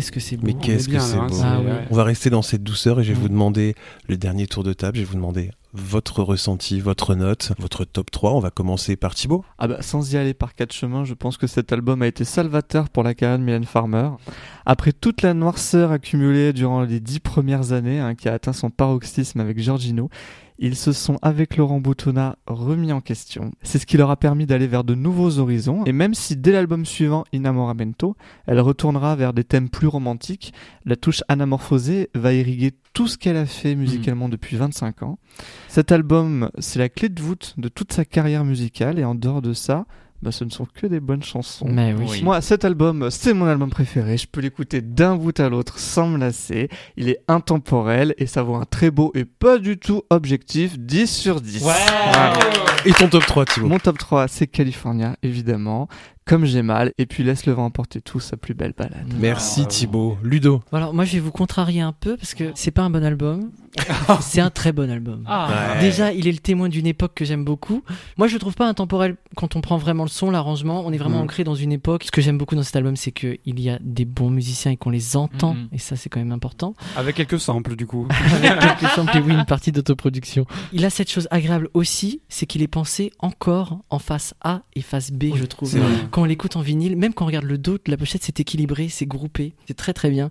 Qu'est-ce que c'est beau. Mais qu'est-ce que c'est beau. Ah ouais. On va rester dans cette douceur et je vais Mm. vous demander le dernier tour de table. Je vais vous demander votre ressenti, votre note, votre top 3. On va commencer par Thibaut. Ah bah, sans y aller par quatre chemins, je pense que cet album a été salvateur pour la carrière de Mylène Farmer. Après toute la noirceur accumulée durant les dix premières années, hein, qui a atteint son paroxysme avec Giorgino, ils se sont, avec Laurent Boutonnat, remis en question. C'est ce qui leur a permis d'aller vers de nouveaux horizons, et même si dès l'album suivant, Inamoramento, elle retournera vers des thèmes plus romantiques, la touche anamorphosée va irriguer tout ce qu'elle a fait musicalement depuis 25 ans. Cet album, c'est la clé de voûte de toute sa carrière musicale, et en dehors de ça, bah, ce ne sont que des bonnes chansons. Mais oui. Moi, cet album, c'est mon album préféré. Je peux l'écouter d'un bout à l'autre sans me lasser. Il est intemporel et ça vaut un très beau et pas du tout objectif 10 sur 10. Voilà. Et ton top 3, Thibaut Mon top 3, c'est California, évidemment. Comme j'ai mal, et puis laisse le vent emporter tout, sa plus belle balade. Merci Thibaut. Ludo. Alors moi je vais vous contrarier un peu parce que c'est pas un bon album, c'est un très bon album. Ah. Ouais. Déjà il est le témoin d'une époque que j'aime beaucoup. Moi je le trouve pas intemporel quand on prend vraiment le son, l'arrangement, on est vraiment Mhm. ancré dans une époque. Ce que j'aime beaucoup dans cet album c'est qu'il y a des bons musiciens et qu'on les entend Mhm. et ça c'est quand même important. Avec quelques samples du coup. Avec quelques samples et oui une partie d'autoproduction. Il a cette chose agréable aussi, c'est qu'il est pensé encore en face A et face B je trouve. Quand on l'écoute en vinyle, même quand on regarde le dos de la pochette, c'est équilibré, c'est groupé, c'est très très bien.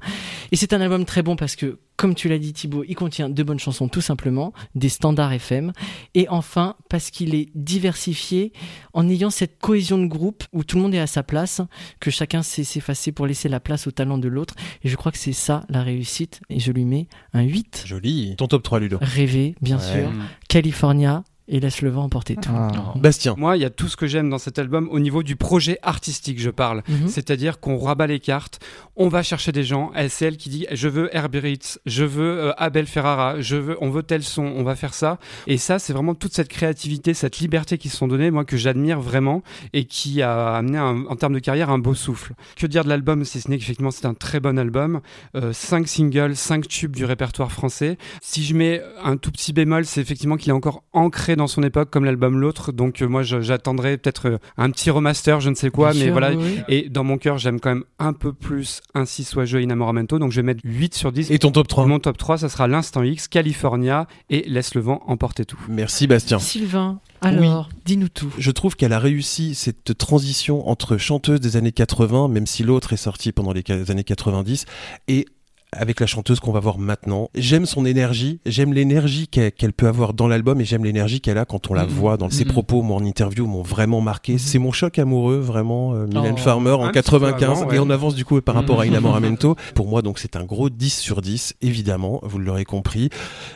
Et c'est un album très bon parce que, comme tu l'as dit Thibaut, il contient de bonnes chansons tout simplement, des standards FM, et enfin parce qu'il est diversifié en ayant cette cohésion de groupe où tout le monde est à sa place, que chacun sait s'effacer pour laisser la place au talent de l'autre. Et je crois que c'est ça la réussite, et je lui mets un 8. Joli. Ton top 3 Ludo. Rêver, bien Ouais. sûr, California, et laisse le vent emporter tout. Bastien. Moi, il y a tout ce que j'aime dans cet album au niveau du projet artistique, je parle. Mhm. C'est-à-dire qu'on rabat les cartes, on va chercher des gens. Elle, C'est elle qui dit je veux Herbie Ritz, je veux euh, Abel Ferrara, je veux, on veut tel son, on va faire ça. Et ça, c'est vraiment toute cette créativité, cette liberté qui se sont données, moi que j'admire vraiment et qui a amené un- en termes de carrière un beau souffle. Que dire de l'album si ce n'est qu'effectivement c'est un très bon album. Euh, cinq singles, cinq tubes du répertoire français. Si je mets un tout petit bémol, c'est effectivement qu'il est encore ancré dans son époque comme l'album l'autre. Donc euh, moi je- j'attendrai peut-être euh, un petit remaster, je ne sais quoi, Bien mais sûr, voilà. oui. Et dans mon cœur, j'aime quand même un peu plus Ainsi soit jeu Inamoramento. Donc je vais mettre 8 sur 10. Et ton top 3 Mon top 3, ça sera l'Instant X, California et Laisse le vent emporter tout. Merci Bastien. Sylvain, alors, dis-nous tout. Je trouve qu'elle a réussi cette transition entre chanteuse des années 80, même si l'autre est sortie pendant les années 90, et avec la chanteuse qu'on va voir maintenant. J'aime son énergie, j'aime l'énergie qu'elle qu'elle peut avoir dans l'album et j'aime l'énergie qu'elle a quand on la Mhm. voit dans ses Mhm. propos. Moi, en interview, m'ont vraiment marqué. C'est mon choc amoureux, vraiment, euh, Mylène Oh, Farmer en un petit peu 95 avant, et on avance du coup par rapport à. Inamoramento. Pour moi, donc, c'est un gros 10 sur 10, évidemment, vous l'aurez compris.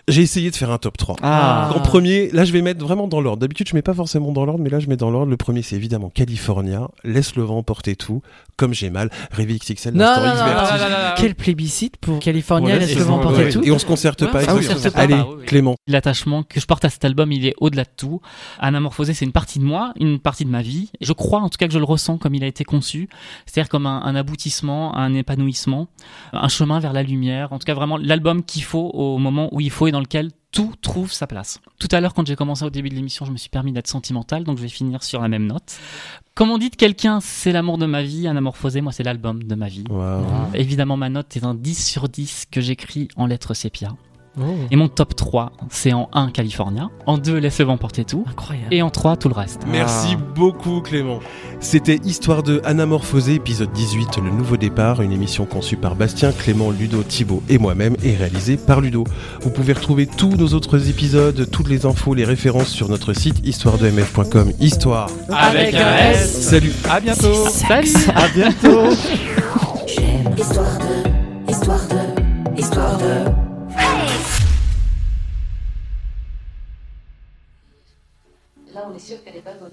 J'ai essayé de faire un top 3. Ah. En premier, là, je vais mettre vraiment dans l'ordre. D'habitude, je mets pas forcément dans l'ordre, mais là, je mets dans l'ordre. Le premier, c'est évidemment California. Laisse le vent porter tout. Comme j'ai mal. Réveil XXL. Non, non, non. Quel plébiscite pour California, Voilà, laisse et le vent on- emporter ouais, tout. Et on se concerte pas. Allez, Ah. Clément. L'attachement que je porte à cet album, il est au-delà de tout. Anamorphosé, c'est une partie de moi, une partie de ma vie. Je crois en tout cas que je le ressens comme il a été conçu, c'est-à-dire comme un, un aboutissement, un épanouissement, un chemin vers la lumière. En tout cas, vraiment l'album qu'il faut au moment où il faut et dans lequel tout trouve sa place. Tout à l'heure, quand j'ai commencé au début de l'émission, je me suis permis d'être sentimental, donc je vais finir sur la même note. Comme on dit de quelqu'un, c'est l'amour de ma vie, Anamorphosé, moi c'est l'album de ma vie. Wow. Évidemment, ma note est un 10 sur 10 que j'écris en lettres sépia. Oh. Et mon top 3, c'est en 1 California, en 2 Laisse le vent porter tout, Incroyable. et en 3 tout le reste. Merci beaucoup Clément. C'était Histoire de Anamorphosé, épisode 18, le nouveau départ, une émission conçue par Bastien, Clément, Ludo, Thibaut et moi-même et réalisée par Ludo. Vous pouvez retrouver tous nos autres épisodes, toutes les infos, les références sur notre site histoiredemf.com. Histoire. Avec un S. Salut. À bientôt. Salut À bientôt. Histoire de, histoire de, histoire de. On est sûr qu'elle est pas bonne.